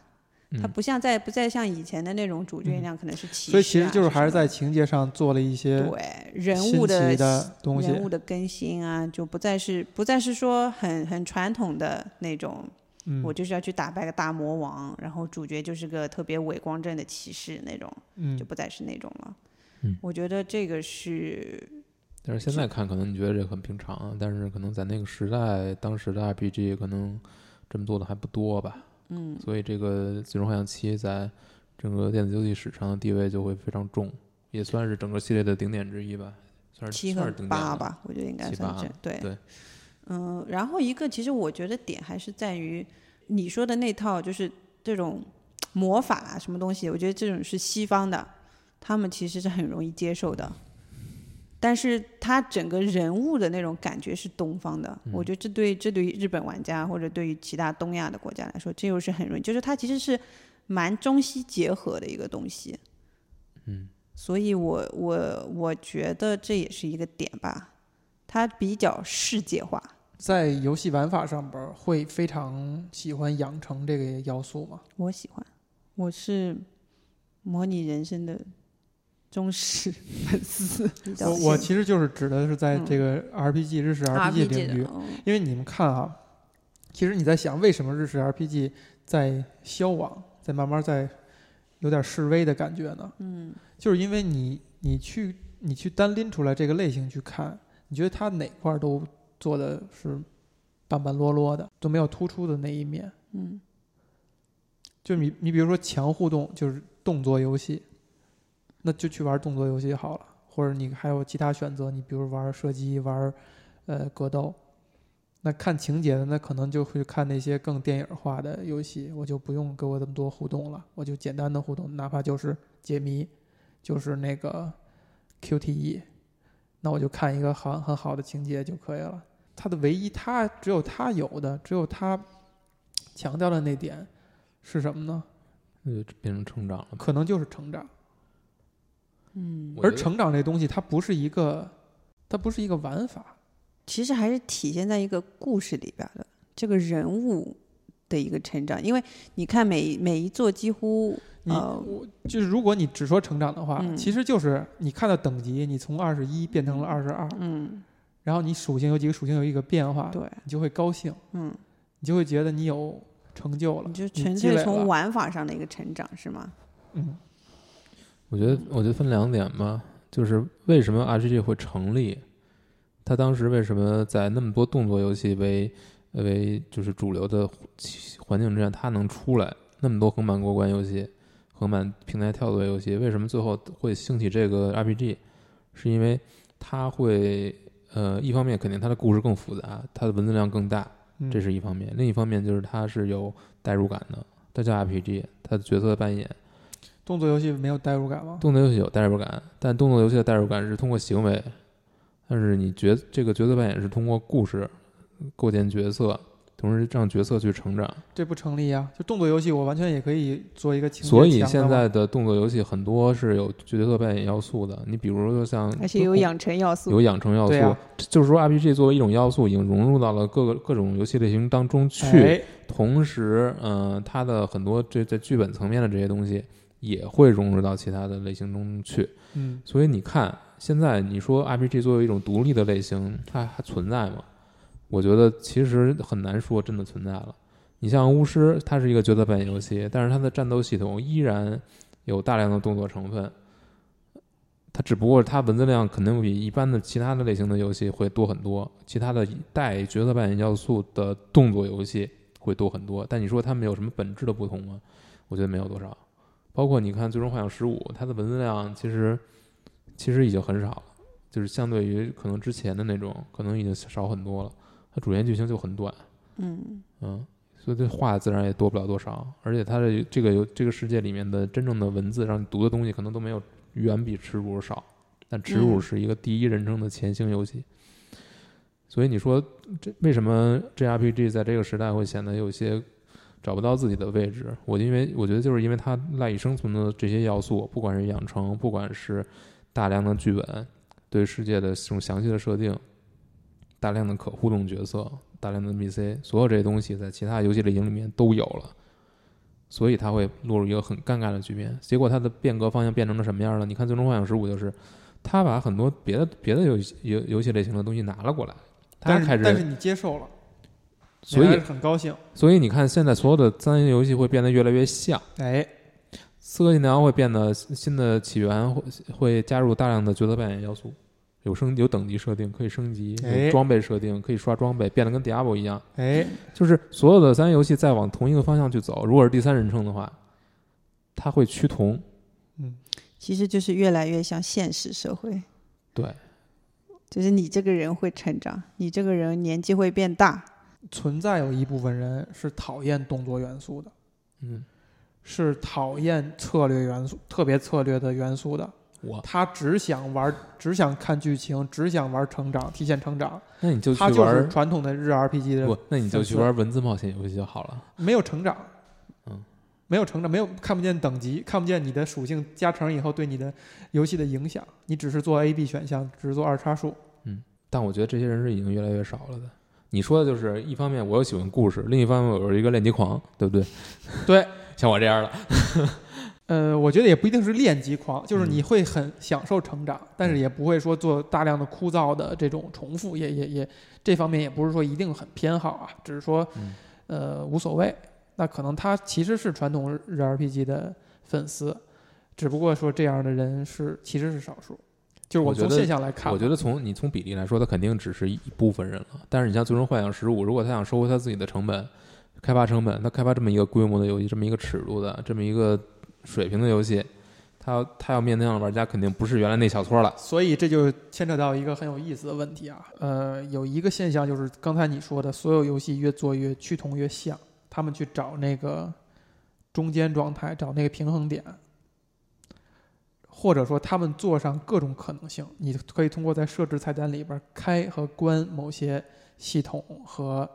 Speaker 3: 它
Speaker 2: 嗯
Speaker 3: 不像在不再像以前的那种主角
Speaker 1: 嗯
Speaker 3: 那样，可能是骑士、啊
Speaker 1: 所以其实就是还是在情节上做了一些
Speaker 3: 对人物的
Speaker 1: 的东西
Speaker 3: 人物的更新啊，就不再是不再是说很很传统的那种，
Speaker 1: 嗯
Speaker 3: 我就是要去打败个大魔王，然后主角就是个特别伟光正的骑士那种，
Speaker 1: 嗯
Speaker 3: 就不再是那种了。
Speaker 2: 嗯
Speaker 3: 我觉得这个是
Speaker 2: 但是现在看，可能你觉得这很平常啊，但是可能在那个时代，当时的 RPG 可能这么做的还不多吧。
Speaker 3: 嗯，
Speaker 2: 所以这个《最终幻想七》在整个电子游戏史上的地位就会非常重，也算是整个系列的顶点之一吧，算是
Speaker 3: 七和。八吧，我觉得应该算是对
Speaker 2: 对
Speaker 3: 嗯，然后一个其实我觉得点还是在于你说的那套，就是这种魔法啊什么东西，我觉得这种是西方的，他们其实是很容易接受的。但是他整个人物的那种感觉是东方的，我觉得这对这对于日本玩家或者对于其他东亚的国家来说，这又是很容易，就是它其实是蛮中西结合的一个东西。
Speaker 2: 嗯，
Speaker 3: 所以我我我觉得这也是一个点吧，它比较世界化。
Speaker 1: 在游戏玩法上边儿会非常喜欢养成这个要素吗？
Speaker 3: 我喜欢，我是模拟人生的忠实粉丝。
Speaker 1: 我我其实就是指的是在这个 RPG 日式 RPG 领域，
Speaker 3: 嗯
Speaker 1: 因为你们看啊，其实你在想为什么日式 RPG 在消亡，在慢慢在有点示威的感觉呢？
Speaker 3: 嗯，
Speaker 1: 就是因为你你去你去单拎出来这个类型去看，你觉得它哪块儿都做的是半半落落的，都没有突出的那一面。
Speaker 3: 嗯，
Speaker 1: 就你你比如说强互动，就是动作游戏，那就去玩动作游戏好了，或者你还有其他选择，你比如玩射击、玩呃格斗。那看情节的，那可能就会看那些更电影化的游戏，我就不用给我这么多互动了，我就简单的互动，哪怕就是解谜，就是那个 QTE，那我就看一个很很好的情节就可以了。他的唯一，他只有他有的，只有他强调的那点是什么呢？
Speaker 2: 那就变成成长了。
Speaker 1: 可能就是成长。
Speaker 3: 嗯，
Speaker 1: 而成长这东西，它不是一个，它不是一个玩法，
Speaker 3: 其实还是体现在一个故事里边的这个人物的一个成长，因为你看每每一座几乎
Speaker 1: 你、
Speaker 3: 呃
Speaker 1: 我就是如果你只说成长的话，
Speaker 3: 嗯。
Speaker 1: 其实就是你看到等级，你从二十一变成了二十二，
Speaker 3: 嗯。
Speaker 1: 然后你属性有几个属性有一个变化，
Speaker 3: 对。
Speaker 1: 你就会高兴，
Speaker 3: 嗯，
Speaker 1: 你就会觉得你有成就了
Speaker 3: 你，就
Speaker 1: 你
Speaker 3: 纯粹从玩法上的一个成长是吗？
Speaker 1: 嗯。
Speaker 2: 我觉得，我觉得分两点吧，就是为什么 RPG 会成立，它当时为什么在那么多动作游戏为为就是主流的环境之下，它能出来那么多横版过关游戏、横版平台跳跃游戏，为什么最后会兴起这个 RPG？是因为它会呃，一方面肯定它的故事更复杂，它的文字量更大，
Speaker 1: 嗯，
Speaker 2: 这是一方面；另一方面就是它是有代入感的，它叫 RPG，它的角色扮演。
Speaker 1: 动作游戏没有代入感吗？
Speaker 2: 动作游戏有代入感，但动作游戏的代入感是通过行为，但是你角这个角色扮演是通过故事构建角色，同时让角色去成长。
Speaker 1: 这不成立呀！就动作游戏，我完全也可以做一个情节
Speaker 2: 所以
Speaker 1: 强的嘛
Speaker 2: 现在的动作游戏很多是有角色扮演要素的。你比如说像
Speaker 3: 而且有养成要素。
Speaker 2: 有养成要素，
Speaker 1: 啊
Speaker 2: 就是说 RPG 作为一种要素，已经融入到了各个各种游戏类型当中去。
Speaker 1: 哎
Speaker 2: 同时，嗯、它的很多这在剧本层面的这些东西也会融入到其他的类型中去。
Speaker 1: 嗯，
Speaker 2: 所以你看，现在你说 RPG 作为一种独立的类型，它还存在吗？我觉得其实很难说真的存在了。你像巫师，它是一个角色扮演游戏，但是它的战斗系统依然有大量的动作成分。它只不过它文字量肯定比一般的其他的类型的游戏会多很多，其他的带角色扮演要素的动作游戏会多很多。但你说它们有什么本质的不同吗？我觉得没有多少。包括你看《最终幻想十五》，它的文字量其实其实已经很少了，就是相对于可能之前的那种，可能已经少很多了。它主线剧情就很短，
Speaker 3: 嗯
Speaker 2: 嗯，所以这话自然也多不了多少。而且它的这个有这个世界里面的真正的文字让你读的东西，可能都没有远比耻辱少。但耻辱
Speaker 3: 嗯
Speaker 2: 是一个第一人称的前行游戏，所以你说这为什么 JRPG 在这个时代会显得有些找不到自己的位置？我因为我觉得就是因为它赖以生存的这些要素，不管是养成，不管是大量的剧本对世界的这种详细的设定，大量的可互动角色，大量的 NPC，所有这些东西在其他游戏类型里面都有了，所以它会落入一个很尴尬的局面。结果它的变革方向变成了什么样了？你看《最终幻想十五》就是，它把很多别的别的游戏游游戏类型的东西拿了过来，它
Speaker 1: 但
Speaker 2: 开始，
Speaker 1: 是但是你接受了，
Speaker 2: 所以
Speaker 1: 很高兴。
Speaker 2: 所以你看现在所有的三 A 游戏会变得越来越像。
Speaker 1: 哎，
Speaker 2: 刺客信条会变得新的起源会会加入大量的角色扮演要素，有升有等级设定，可以升级，
Speaker 1: 哎
Speaker 2: 有装备设定，可以刷装备，变得跟 Diablo 一样。
Speaker 1: 哎，
Speaker 2: 就是所有的三 A 游戏在往同一个方向去走，如果是第三人称的话，它会趋同。
Speaker 1: 嗯，
Speaker 3: 其实就是越来越像现实社会，
Speaker 2: 对，
Speaker 3: 就是你这个人会成长，你这个人年纪会变大，
Speaker 1: 存在有一部分人是讨厌动作元素的，
Speaker 2: 嗯，
Speaker 1: 是讨厌策略元素、特别策略的元素的。
Speaker 2: 我
Speaker 1: 他只想玩，只想看剧情，只想玩成长，体现成长。
Speaker 2: 那你就去
Speaker 1: 他就是
Speaker 2: 玩
Speaker 1: 传统的日 RPG 的
Speaker 2: 不，那你就去玩文字冒险游戏就好了。
Speaker 1: 没有成长，
Speaker 2: 嗯，
Speaker 1: 没有成长，没有看不见等级，看不见你的属性加成以后对你的游戏的影响。你只是做 A、B 选项，只是做二叉树。嗯。
Speaker 2: 但我觉得这些人是已经越来越少了的。你说的就是一方面我又喜欢故事，另一方面我是一个练级狂，对不对？
Speaker 1: 对，
Speaker 2: 像我这样的，
Speaker 1: 呃，我觉得也不一定是练级狂，就是
Speaker 2: 嗯
Speaker 1: 你会很享受成长，但是也不会说做大量的枯燥的这种重复，也也也这方面也不是说一定很偏好啊，只是说
Speaker 2: 嗯
Speaker 1: 呃无所谓。那可能他其实是传统日 RPG 的粉丝，只不过说这样的人是其实是少数。就是
Speaker 2: 我
Speaker 1: 从现象来看，
Speaker 2: 我觉得从你从比例来说，他肯定只是一部分人了。但是你像《最终幻想十五》，如果他想收回他自己的成本、开发成本，他开发这么一个规模的游戏，这么一个尺度的、这么一个水平的游戏，他要他要面对的玩家肯定不是原来那小撮了。
Speaker 1: 所以这就牵扯到一个很有意思的问题啊。呃，有一个现象就是刚才你说的，所有游戏越做越趋同越像，他们去找那个中间状态，找那个平衡点，或者说他们做上各种可能性。你可以通过在设置菜单里边开和关某些系统和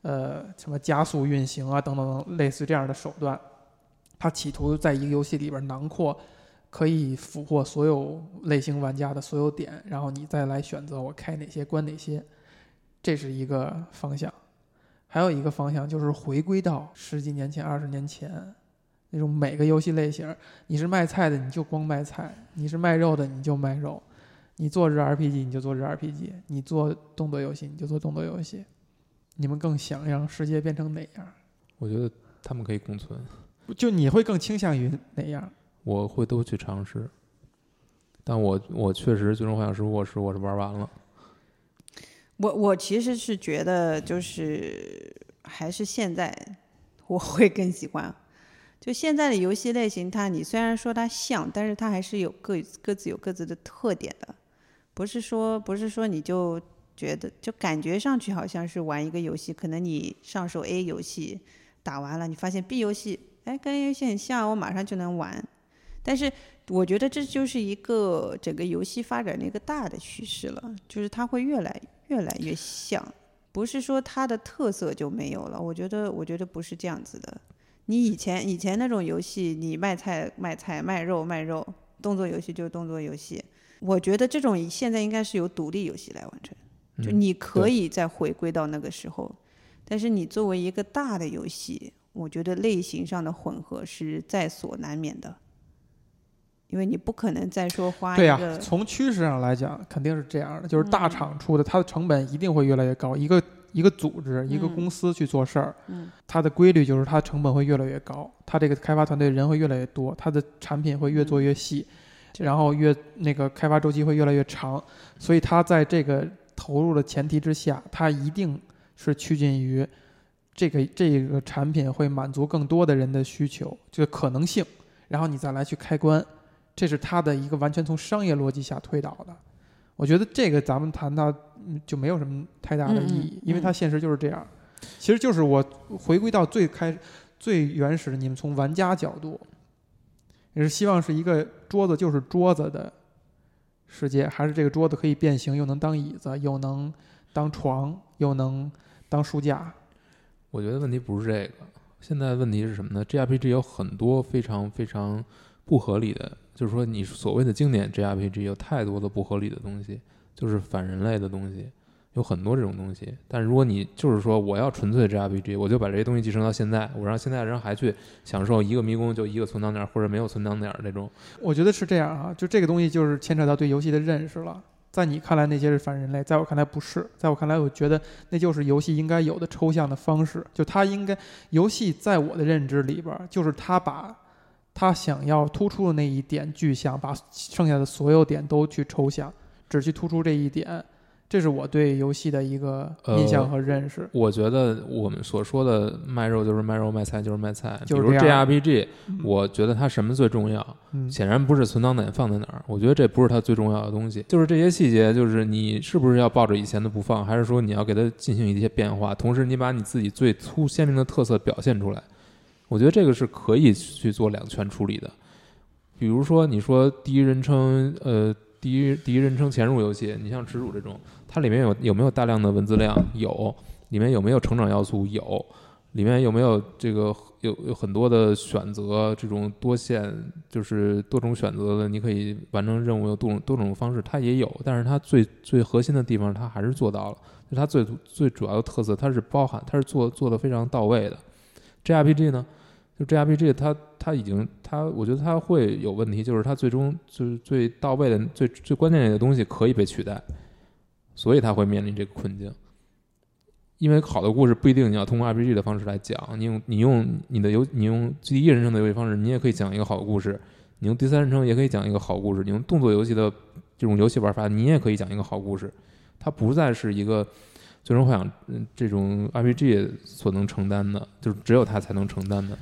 Speaker 1: 呃什么加速运行啊等等类似这样的手段，它企图在一个游戏里边囊括。可以俘获所有类型玩家的所有点，然后你再来选择我开哪些关哪些，这是一个方向。还有一个方向就是回归到十几年前、二十年前那种每个游戏类型，你是卖菜的你就光卖菜，你是卖肉的你就卖肉，你做日 RPG 你就做日 RPG，你做动作游戏你就做动作游戏。你们更想让世界变成哪样？
Speaker 2: 我觉得他们可以共存，
Speaker 1: 就你会更倾向于哪样？
Speaker 2: 我会都去尝试。但我我确实《最终幻想十五》我是我是玩完了，
Speaker 3: 我我其实是觉得，就是还是现在 我会更喜欢。就现在的游戏类型，它你虽然说它像，但是它还是有各各自有各自的特点的，不是说不是说你就觉得就感觉上去好像是玩一个游戏，可能你上手 A 游戏打完了，你发现 B 游戏哎跟游戏很像，我马上就能玩。但是我觉得这就是一个整个游戏发展的一个大的趋势了，就是它会越来越来越像，不是说它的特色就没有了。我觉得，我觉得不是这样子的。你以前以前那种游戏，你卖菜卖菜，卖肉卖肉，动作游戏就是动作游戏。我觉得这种现在应该是由独立游戏来完成，就
Speaker 2: 嗯
Speaker 3: 你可以再回归到那个时候，但是你作为一个大的游戏，我觉得类型上的混合是在所难免的。因为你不可能再说花
Speaker 1: 对呀、
Speaker 3: 一个，
Speaker 1: 从趋势上来讲，肯定是这样的，就是大
Speaker 3: 嗯。
Speaker 1: 厂出的，它的成本一定会越来越高。一个一个组织、一个
Speaker 3: 嗯。
Speaker 1: 公司去做事儿，
Speaker 3: 嗯。
Speaker 1: 它的规律就是它的成本会越来越高，它这个开发团队人会越来越多，它的产品会越做越细，
Speaker 3: 对
Speaker 1: 然后越那个开发周期会越来越长，所以它在这个投入的前提之下，它一定是趋近于这个这个产品会满足更多的人的需求，这个可能性，然后你再来去开关，这是它的一个完全从商业逻辑下推导的。我觉得这个咱们谈到嗯就没有什么太大的意义，因为它现实就是这样。其实就是我回归到最开最原始的，你们从玩家角度，也是希望是一个桌子就是桌子的世界，还是这个桌子可以变形，又能当椅子，又能当床，又能当书架？
Speaker 2: 我觉得问题不是这个，现在问题是什么呢？JRPG 有很多非常非常不合理的，就是说你所谓的经典 JRPG 有太多的不合理的东西，就是反人类的东西，有很多这种东西。但如果你就是说我要纯粹 JRPG，我就把这些东西继承到现在，我让现在人还去享受一个迷宫就一个存档点或者没有存档点儿这种，
Speaker 1: 我觉得是这样啊，就这个东西就是牵扯到对游戏的认识了。在你看来那些是反人类，在我看来不是。在我看来，我觉得那就是游戏应该有的抽象的方式。就它应该，游戏在我的认知里边，就是它把它想要突出的那一点具象，把剩下的所有点都去抽象，只去突出这一点。这是我对游戏的一个印象和认识。
Speaker 2: 我觉得我们所说的卖肉就是卖肉，卖菜就是卖菜。比如 JRPG，
Speaker 1: 嗯
Speaker 2: 我觉得它什么最重要？
Speaker 1: 嗯，
Speaker 2: 显然不是存档点放在哪儿，我觉得这不是它最重要的东西。就是这些细节，就是你是不是要抱着以前的不放，还是说你要给它进行一些变化，同时你把你自己最粗鲜明的特色表现出来。我觉得这个是可以去做两全处理的。比如说，你说第一人称，呃，第一第一人称潜入游戏，你像耻辱这种，它里面有有没有大量的文字量？有。里面有没有成长要素？有。里面有没有这个有有很多的选择，这种多线就是多种选择的，你可以完成任务有多种多种方式，它也有，但是它最最核心的地方它还是做到了，就它最最主要的特色，它是包含它是做做的非常到位的。JRPG 呢，就 JRPG 它它已经它我觉得它会有问题，就是它最终就是最到位的最最关键的一个东西可以被取代，所以他会面临这个困境。因为好的故事不一定你要通过 RPG 的方式来讲，你用你用你的游你用第一人称的游戏方式，你也可以讲一个好故事；你用第三人称也可以讲一个好故事；你用动作游戏的这种游戏玩法，你也可以讲一个好故事。它不再是一个最终幻想这种 RPG 所能承担的，就是只有它才能承担的。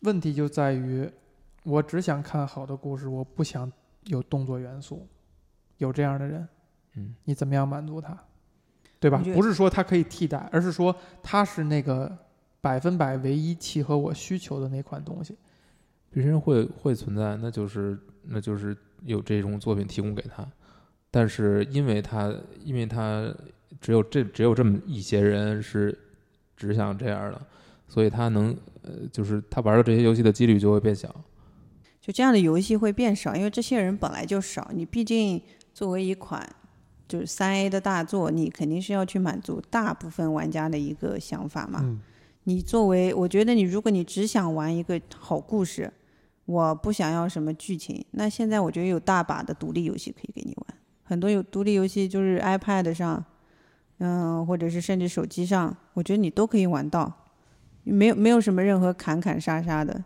Speaker 1: 问题就在于，我只想看好的故事，我不想有动作元素。有这样的人，
Speaker 2: 嗯，
Speaker 1: 你怎么样满足他？对吧不是说它可以替代，而是说它是那个百分百唯一契合我需求的那款东西。
Speaker 2: 别人会会存在，那就是那就是有这种作品提供给他，但是因为他因为他只有这只有这么一些人是只想这样的，所以他能呃就是他玩的这些游戏的几率就会变小。
Speaker 3: 就这样的游戏会变少，因为这些人本来就少。你毕竟作为一款就是三 A 的大作，你肯定是要去满足大部分玩家的一个想法嘛。
Speaker 1: 嗯，
Speaker 3: 你作为，我觉得你如果你只想玩一个好故事，我不想要什么剧情，那现在我觉得有大把的独立游戏可以给你玩，很多有独立游戏就是 iPad 上，嗯，或者是甚至手机上，我觉得你都可以玩到，没有没有什么任何砍砍杀杀的，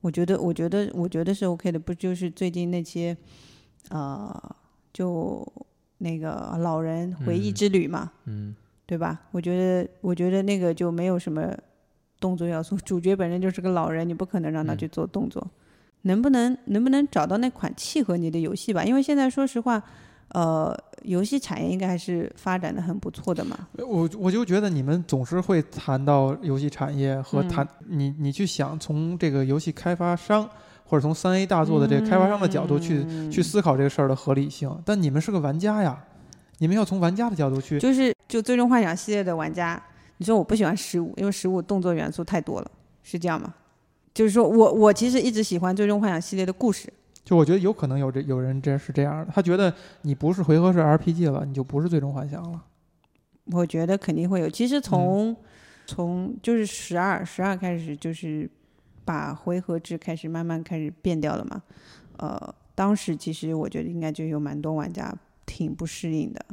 Speaker 3: 我觉得我觉得我觉得是 OK 的，不就是最近那些，呃，就那个老人回忆
Speaker 2: 嗯
Speaker 3: 之旅嘛，
Speaker 2: 嗯，
Speaker 3: 对吧？我觉得，我觉得那个就没有什么动作要素，主角本身就是个老人，你不可能让他
Speaker 2: 嗯
Speaker 3: 去做动作。能不能能不能找到那款契合你的游戏吧？因为现在说实话，呃，游戏产业应该还是发展的很不错的嘛。
Speaker 1: 我我就觉得你们总是会谈到游戏产业和
Speaker 3: 嗯
Speaker 1: 谈、你你去想从这个游戏开发商或者从三 A 大作的这个开发商的角度去、
Speaker 3: 嗯
Speaker 1: 去思考这个事儿的合理性，但你们是个玩家呀，你们要从玩家的角度去。
Speaker 3: 就是就最终幻想系列的玩家，你说我不喜欢十五，因为十五动作元素太多了，是这样吗？就是说我我其实一直喜欢最终幻想系列的故事，
Speaker 1: 就我觉得有可能有这有人这是这样的，他觉得你不是回合式 RPG 了，你就不是最终幻想了。
Speaker 3: 我觉得肯定会有。其实从、从就是十二十二开始，就是把回合制开始慢慢开始变掉了嘛。呃，当时其实我觉得应该就有蛮多玩家挺不适应的，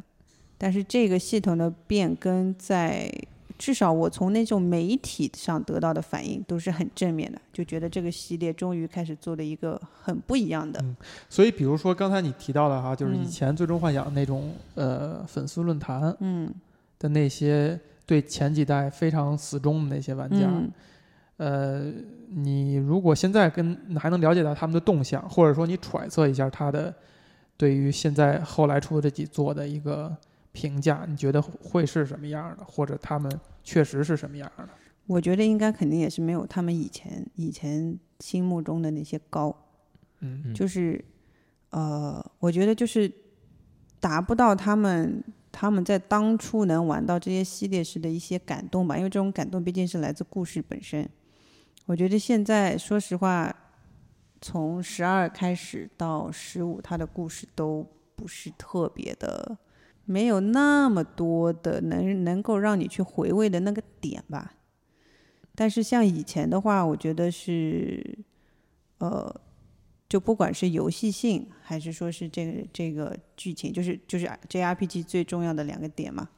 Speaker 3: 但是这个系统的变更在。至少我从那种媒体上得到的反应都是很正面的，就觉得这个系列终于开始做了一个很不一样的。
Speaker 1: 嗯所以，比如说刚才你提到的哈，就是以
Speaker 3: 嗯
Speaker 1: 前最终幻想那种呃粉丝论坛
Speaker 3: 嗯
Speaker 1: 的那些对前几代非常死忠的那些玩家，
Speaker 3: 嗯
Speaker 1: 呃，你如果现在跟还能了解到他们的动向，或者说你揣测一下他的对于现在后来出的这几座的一个评价，你觉得会是什么样的？或者他们确实是什么样的？
Speaker 3: 我觉得应该肯定也是没有他们以前以前心目中的那些高。
Speaker 1: 嗯
Speaker 2: 嗯
Speaker 3: 就是，呃，我觉得就是达不到他们他们在当初能玩到这些系列时的一些感动吧，因为这种感动毕竟是来自故事本身。我觉得现在说实话，从十二开始到十五，它的故事都不是特别的，没有那么多的能能够让你去回味的那个点吧。但是像以前的话，我觉得是，呃，就不管是游戏性，还是说是这个这个剧情，就是就是 JRPG 最重要的两个点嘛，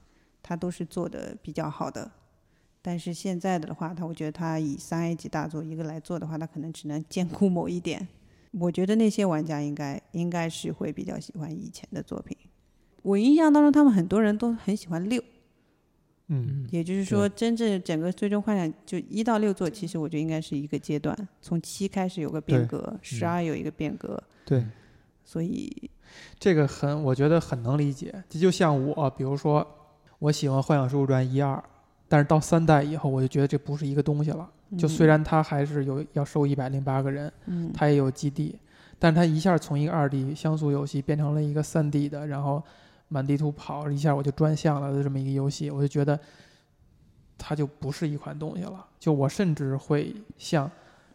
Speaker 3: 它都是做的比较好的。但是现在的话，他我觉得他以三 A 级大作一个来做的话，他可能只能兼顾某一点。我觉得那些玩家应该应该是会比较喜欢以前的作品。我印象当中，他们很多人都很喜欢六，
Speaker 1: 嗯
Speaker 3: 也就是说，真正整个最终幻想就一到六座，其实我觉得应该是一个阶段，从七开始有个变革，十二有一个变革，
Speaker 1: 对，
Speaker 3: 所以
Speaker 1: 这个很，我觉得很能理解。这就像我，比如说，我喜欢《幻想水浒传》一二，但是到三代以后，我就觉得这不是一个东西了。就虽然它还是有要收一百零八个人，
Speaker 3: 嗯
Speaker 1: 它也有基地，但是它一下从一个二 D 像素游戏变成了一个三 D 的，然后满地图跑，一下我就专项了的这么一个游戏，我就觉得它就不是一款东西了。就我甚至会像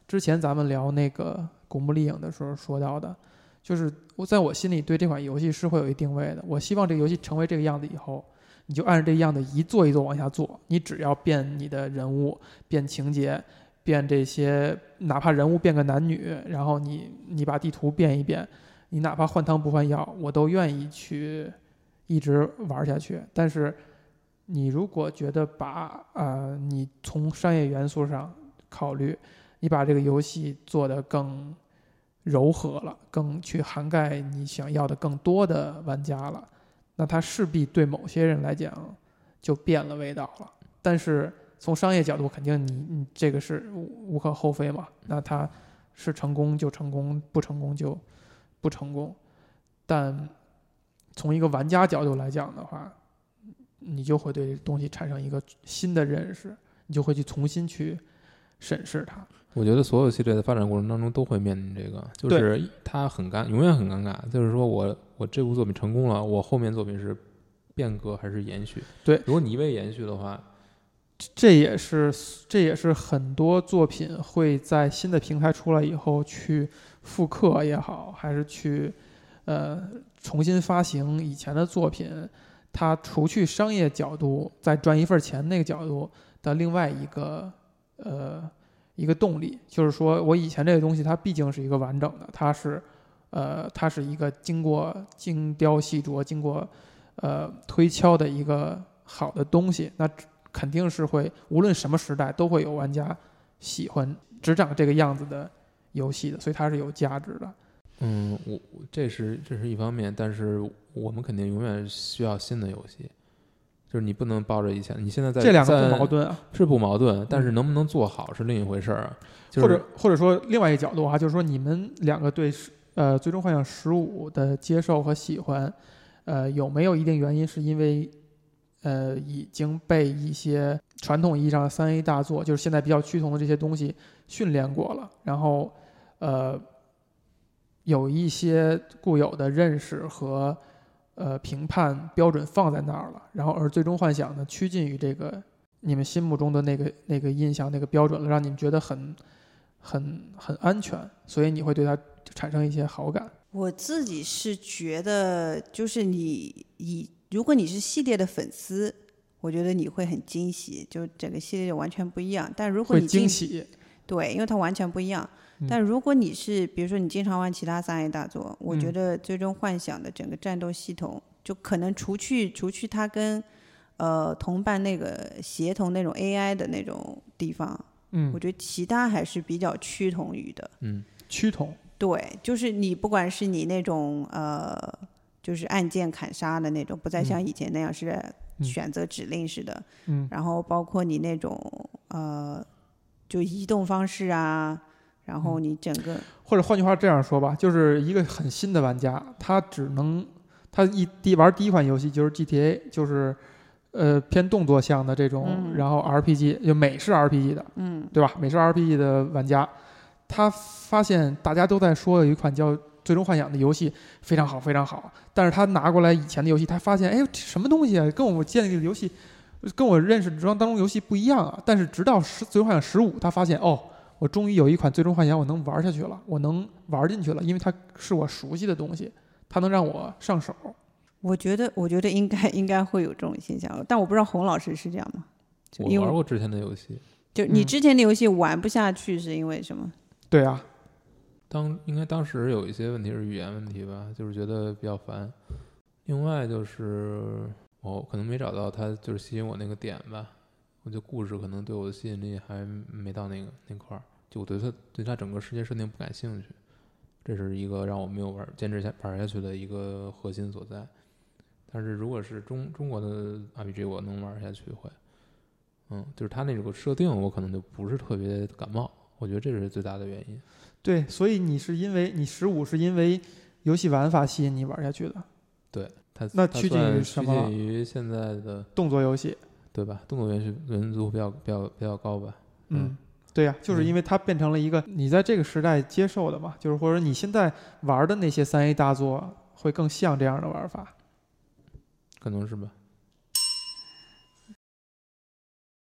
Speaker 1: 之前咱们聊那个《古墓丽影》的时候说到的，就是我在我心里对这款游戏是会有一定位的。我希望这个游戏成为这个样子以后，你就按照这样子一做一做往下做，你只要变你的人物、变情节、变这些，哪怕人物变个男女，然后你你把地图变一变，你哪怕换汤不换药，我都愿意去一直玩下去。但是你如果觉得把呃你从商业元素上考虑，你把这个游戏做得更柔和了，更去涵盖你想要的更多的玩家了，那它势必对某些人来讲就变了味道了。但是从商业角度，肯定你你这个是无可厚非嘛。那它是成功就成功，不成功就不成功。但从一个玩家角度来讲的话，你就会对这东西产生一个新的认识，你就会去重新去审视它。
Speaker 2: 我觉得所有系列的发展过程当中都会面临这个，就是它很尴，永远很尴尬。就是说我我这部作品成功了，我后面作品是变革还是延续？
Speaker 1: 对
Speaker 2: 如果你一味延续的话，
Speaker 1: 这也是这也是很多作品会在新的平台出来以后去复刻也好，还是去呃重新发行以前的作品，它除去商业角度再赚一份钱那个角度的另外一个呃一个动力，就是说我以前这个东西它毕竟是一个完整的，它是呃它是一个经过精雕细琢、经过呃推敲的一个好的东西，那肯定是会，无论什么时代都会有玩家喜欢只长这个样子的游戏的，所以它是有价值的。
Speaker 2: 嗯，我我这是这是一方面，但是我们肯定永远需要新的游戏，就是你不能抱着以前，你现在在
Speaker 1: 这两个不矛盾啊，
Speaker 2: 是不矛盾，但是
Speaker 1: 嗯
Speaker 2: 能不能做好是另一回事儿啊。就是、
Speaker 1: 或者或者说另外一个角度啊，就是说你们两个对呃《最终幻想十五》的接受和喜欢，呃有没有一定原因是因为呃已经被一些传统意义上的三 A 大作，就是现在比较趋同的这些东西训练过了，然后呃有一些固有的认识和呃评判标准放在那儿了，然后而最终幻想呢趋近于这个你们心目中的那个那个印象那个标准了，让你们觉得很很很安全，所以你会对它产生一些好感。
Speaker 3: 我自己是觉得，就是你以如果你是系列的粉丝，我觉得你会很惊喜，就整个系列完全不一样。但如果
Speaker 1: 会
Speaker 3: 你经
Speaker 1: 惊喜，
Speaker 3: 对，因为它完全不一样。
Speaker 1: 嗯。
Speaker 3: 但如果你是比如说你经常玩其他三 A 大作，我觉
Speaker 1: 嗯。
Speaker 3: 得《最终幻想》的整个战斗系统，就可能除去除去它跟呃同伴那个协同那种 AI 的那种地方，
Speaker 1: 嗯。
Speaker 3: 我，觉得其他还是比较趋同于的。
Speaker 2: 嗯，
Speaker 1: 趋同，
Speaker 3: 对，就是你不管是你那种呃，就是按键砍杀的那种，不再像
Speaker 1: 嗯
Speaker 3: 以前那样是
Speaker 1: 嗯。
Speaker 3: 选择指令式的，
Speaker 1: 嗯。
Speaker 3: 然后包括你那种呃，就移动方式啊，然后
Speaker 1: 嗯
Speaker 3: 你整个
Speaker 1: 或者换句话这样说吧，就是一个很新的玩家，他只能他一第玩第一款游戏就是 GTA，就是呃偏动作向的这种，
Speaker 3: 嗯
Speaker 1: 然后 RPG 就美式 RPG 的，
Speaker 3: 嗯
Speaker 1: 对吧？美式 RPG 的玩家，他发现大家都在说有一款叫《最终幻想》的游戏非常好，非常好。但是他拿过来以前的游戏，他发现，哎，这什么东西啊？跟我建立的游戏，跟我认识当当中游戏不一样啊。但是直到十《最终幻想十五》，他发现，哦，我终于有一款《最终幻想》我能玩下去了，我能玩进去了，因为它是我熟悉的东西，它能让我上手。
Speaker 3: 我觉得我觉得应该应该会有这种现象，但我不知道洪老师是这样吗？就
Speaker 2: 我
Speaker 3: 因为
Speaker 2: 玩过之前的游戏，
Speaker 3: 就你
Speaker 1: 嗯
Speaker 3: 之前的游戏玩不下去是因为什么？
Speaker 1: 对啊，
Speaker 2: 当应该当时有一些问题是语言问题吧，就是觉得比较烦。另外就是我可能没找到它就是吸引我那个点吧，我觉得故事可能对我的吸引力还没到那个那块儿，就我对他对他整个世界设定不感兴趣，这是一个让我没有玩坚持下玩下去的一个核心所在。但是如果是中中国的 RPG，我能玩下去会，嗯，就是他那个设定我可能就不是特别感冒，我觉得这是最大的原因。
Speaker 1: 对，所以你是因为你十五是因为游戏玩法吸引你玩下去的，
Speaker 2: 对它
Speaker 1: 那趋近于什么了
Speaker 2: 趋近于现在的
Speaker 1: 动作游戏。
Speaker 2: 对吧？动作元素元素比较比较比较高吧？
Speaker 1: 嗯，对呀、就是因为它变成了一个你在这个时代接受的嘛，就是或者你现在玩的那些三 A 大作会更像这样的玩法。
Speaker 2: 可能是吧。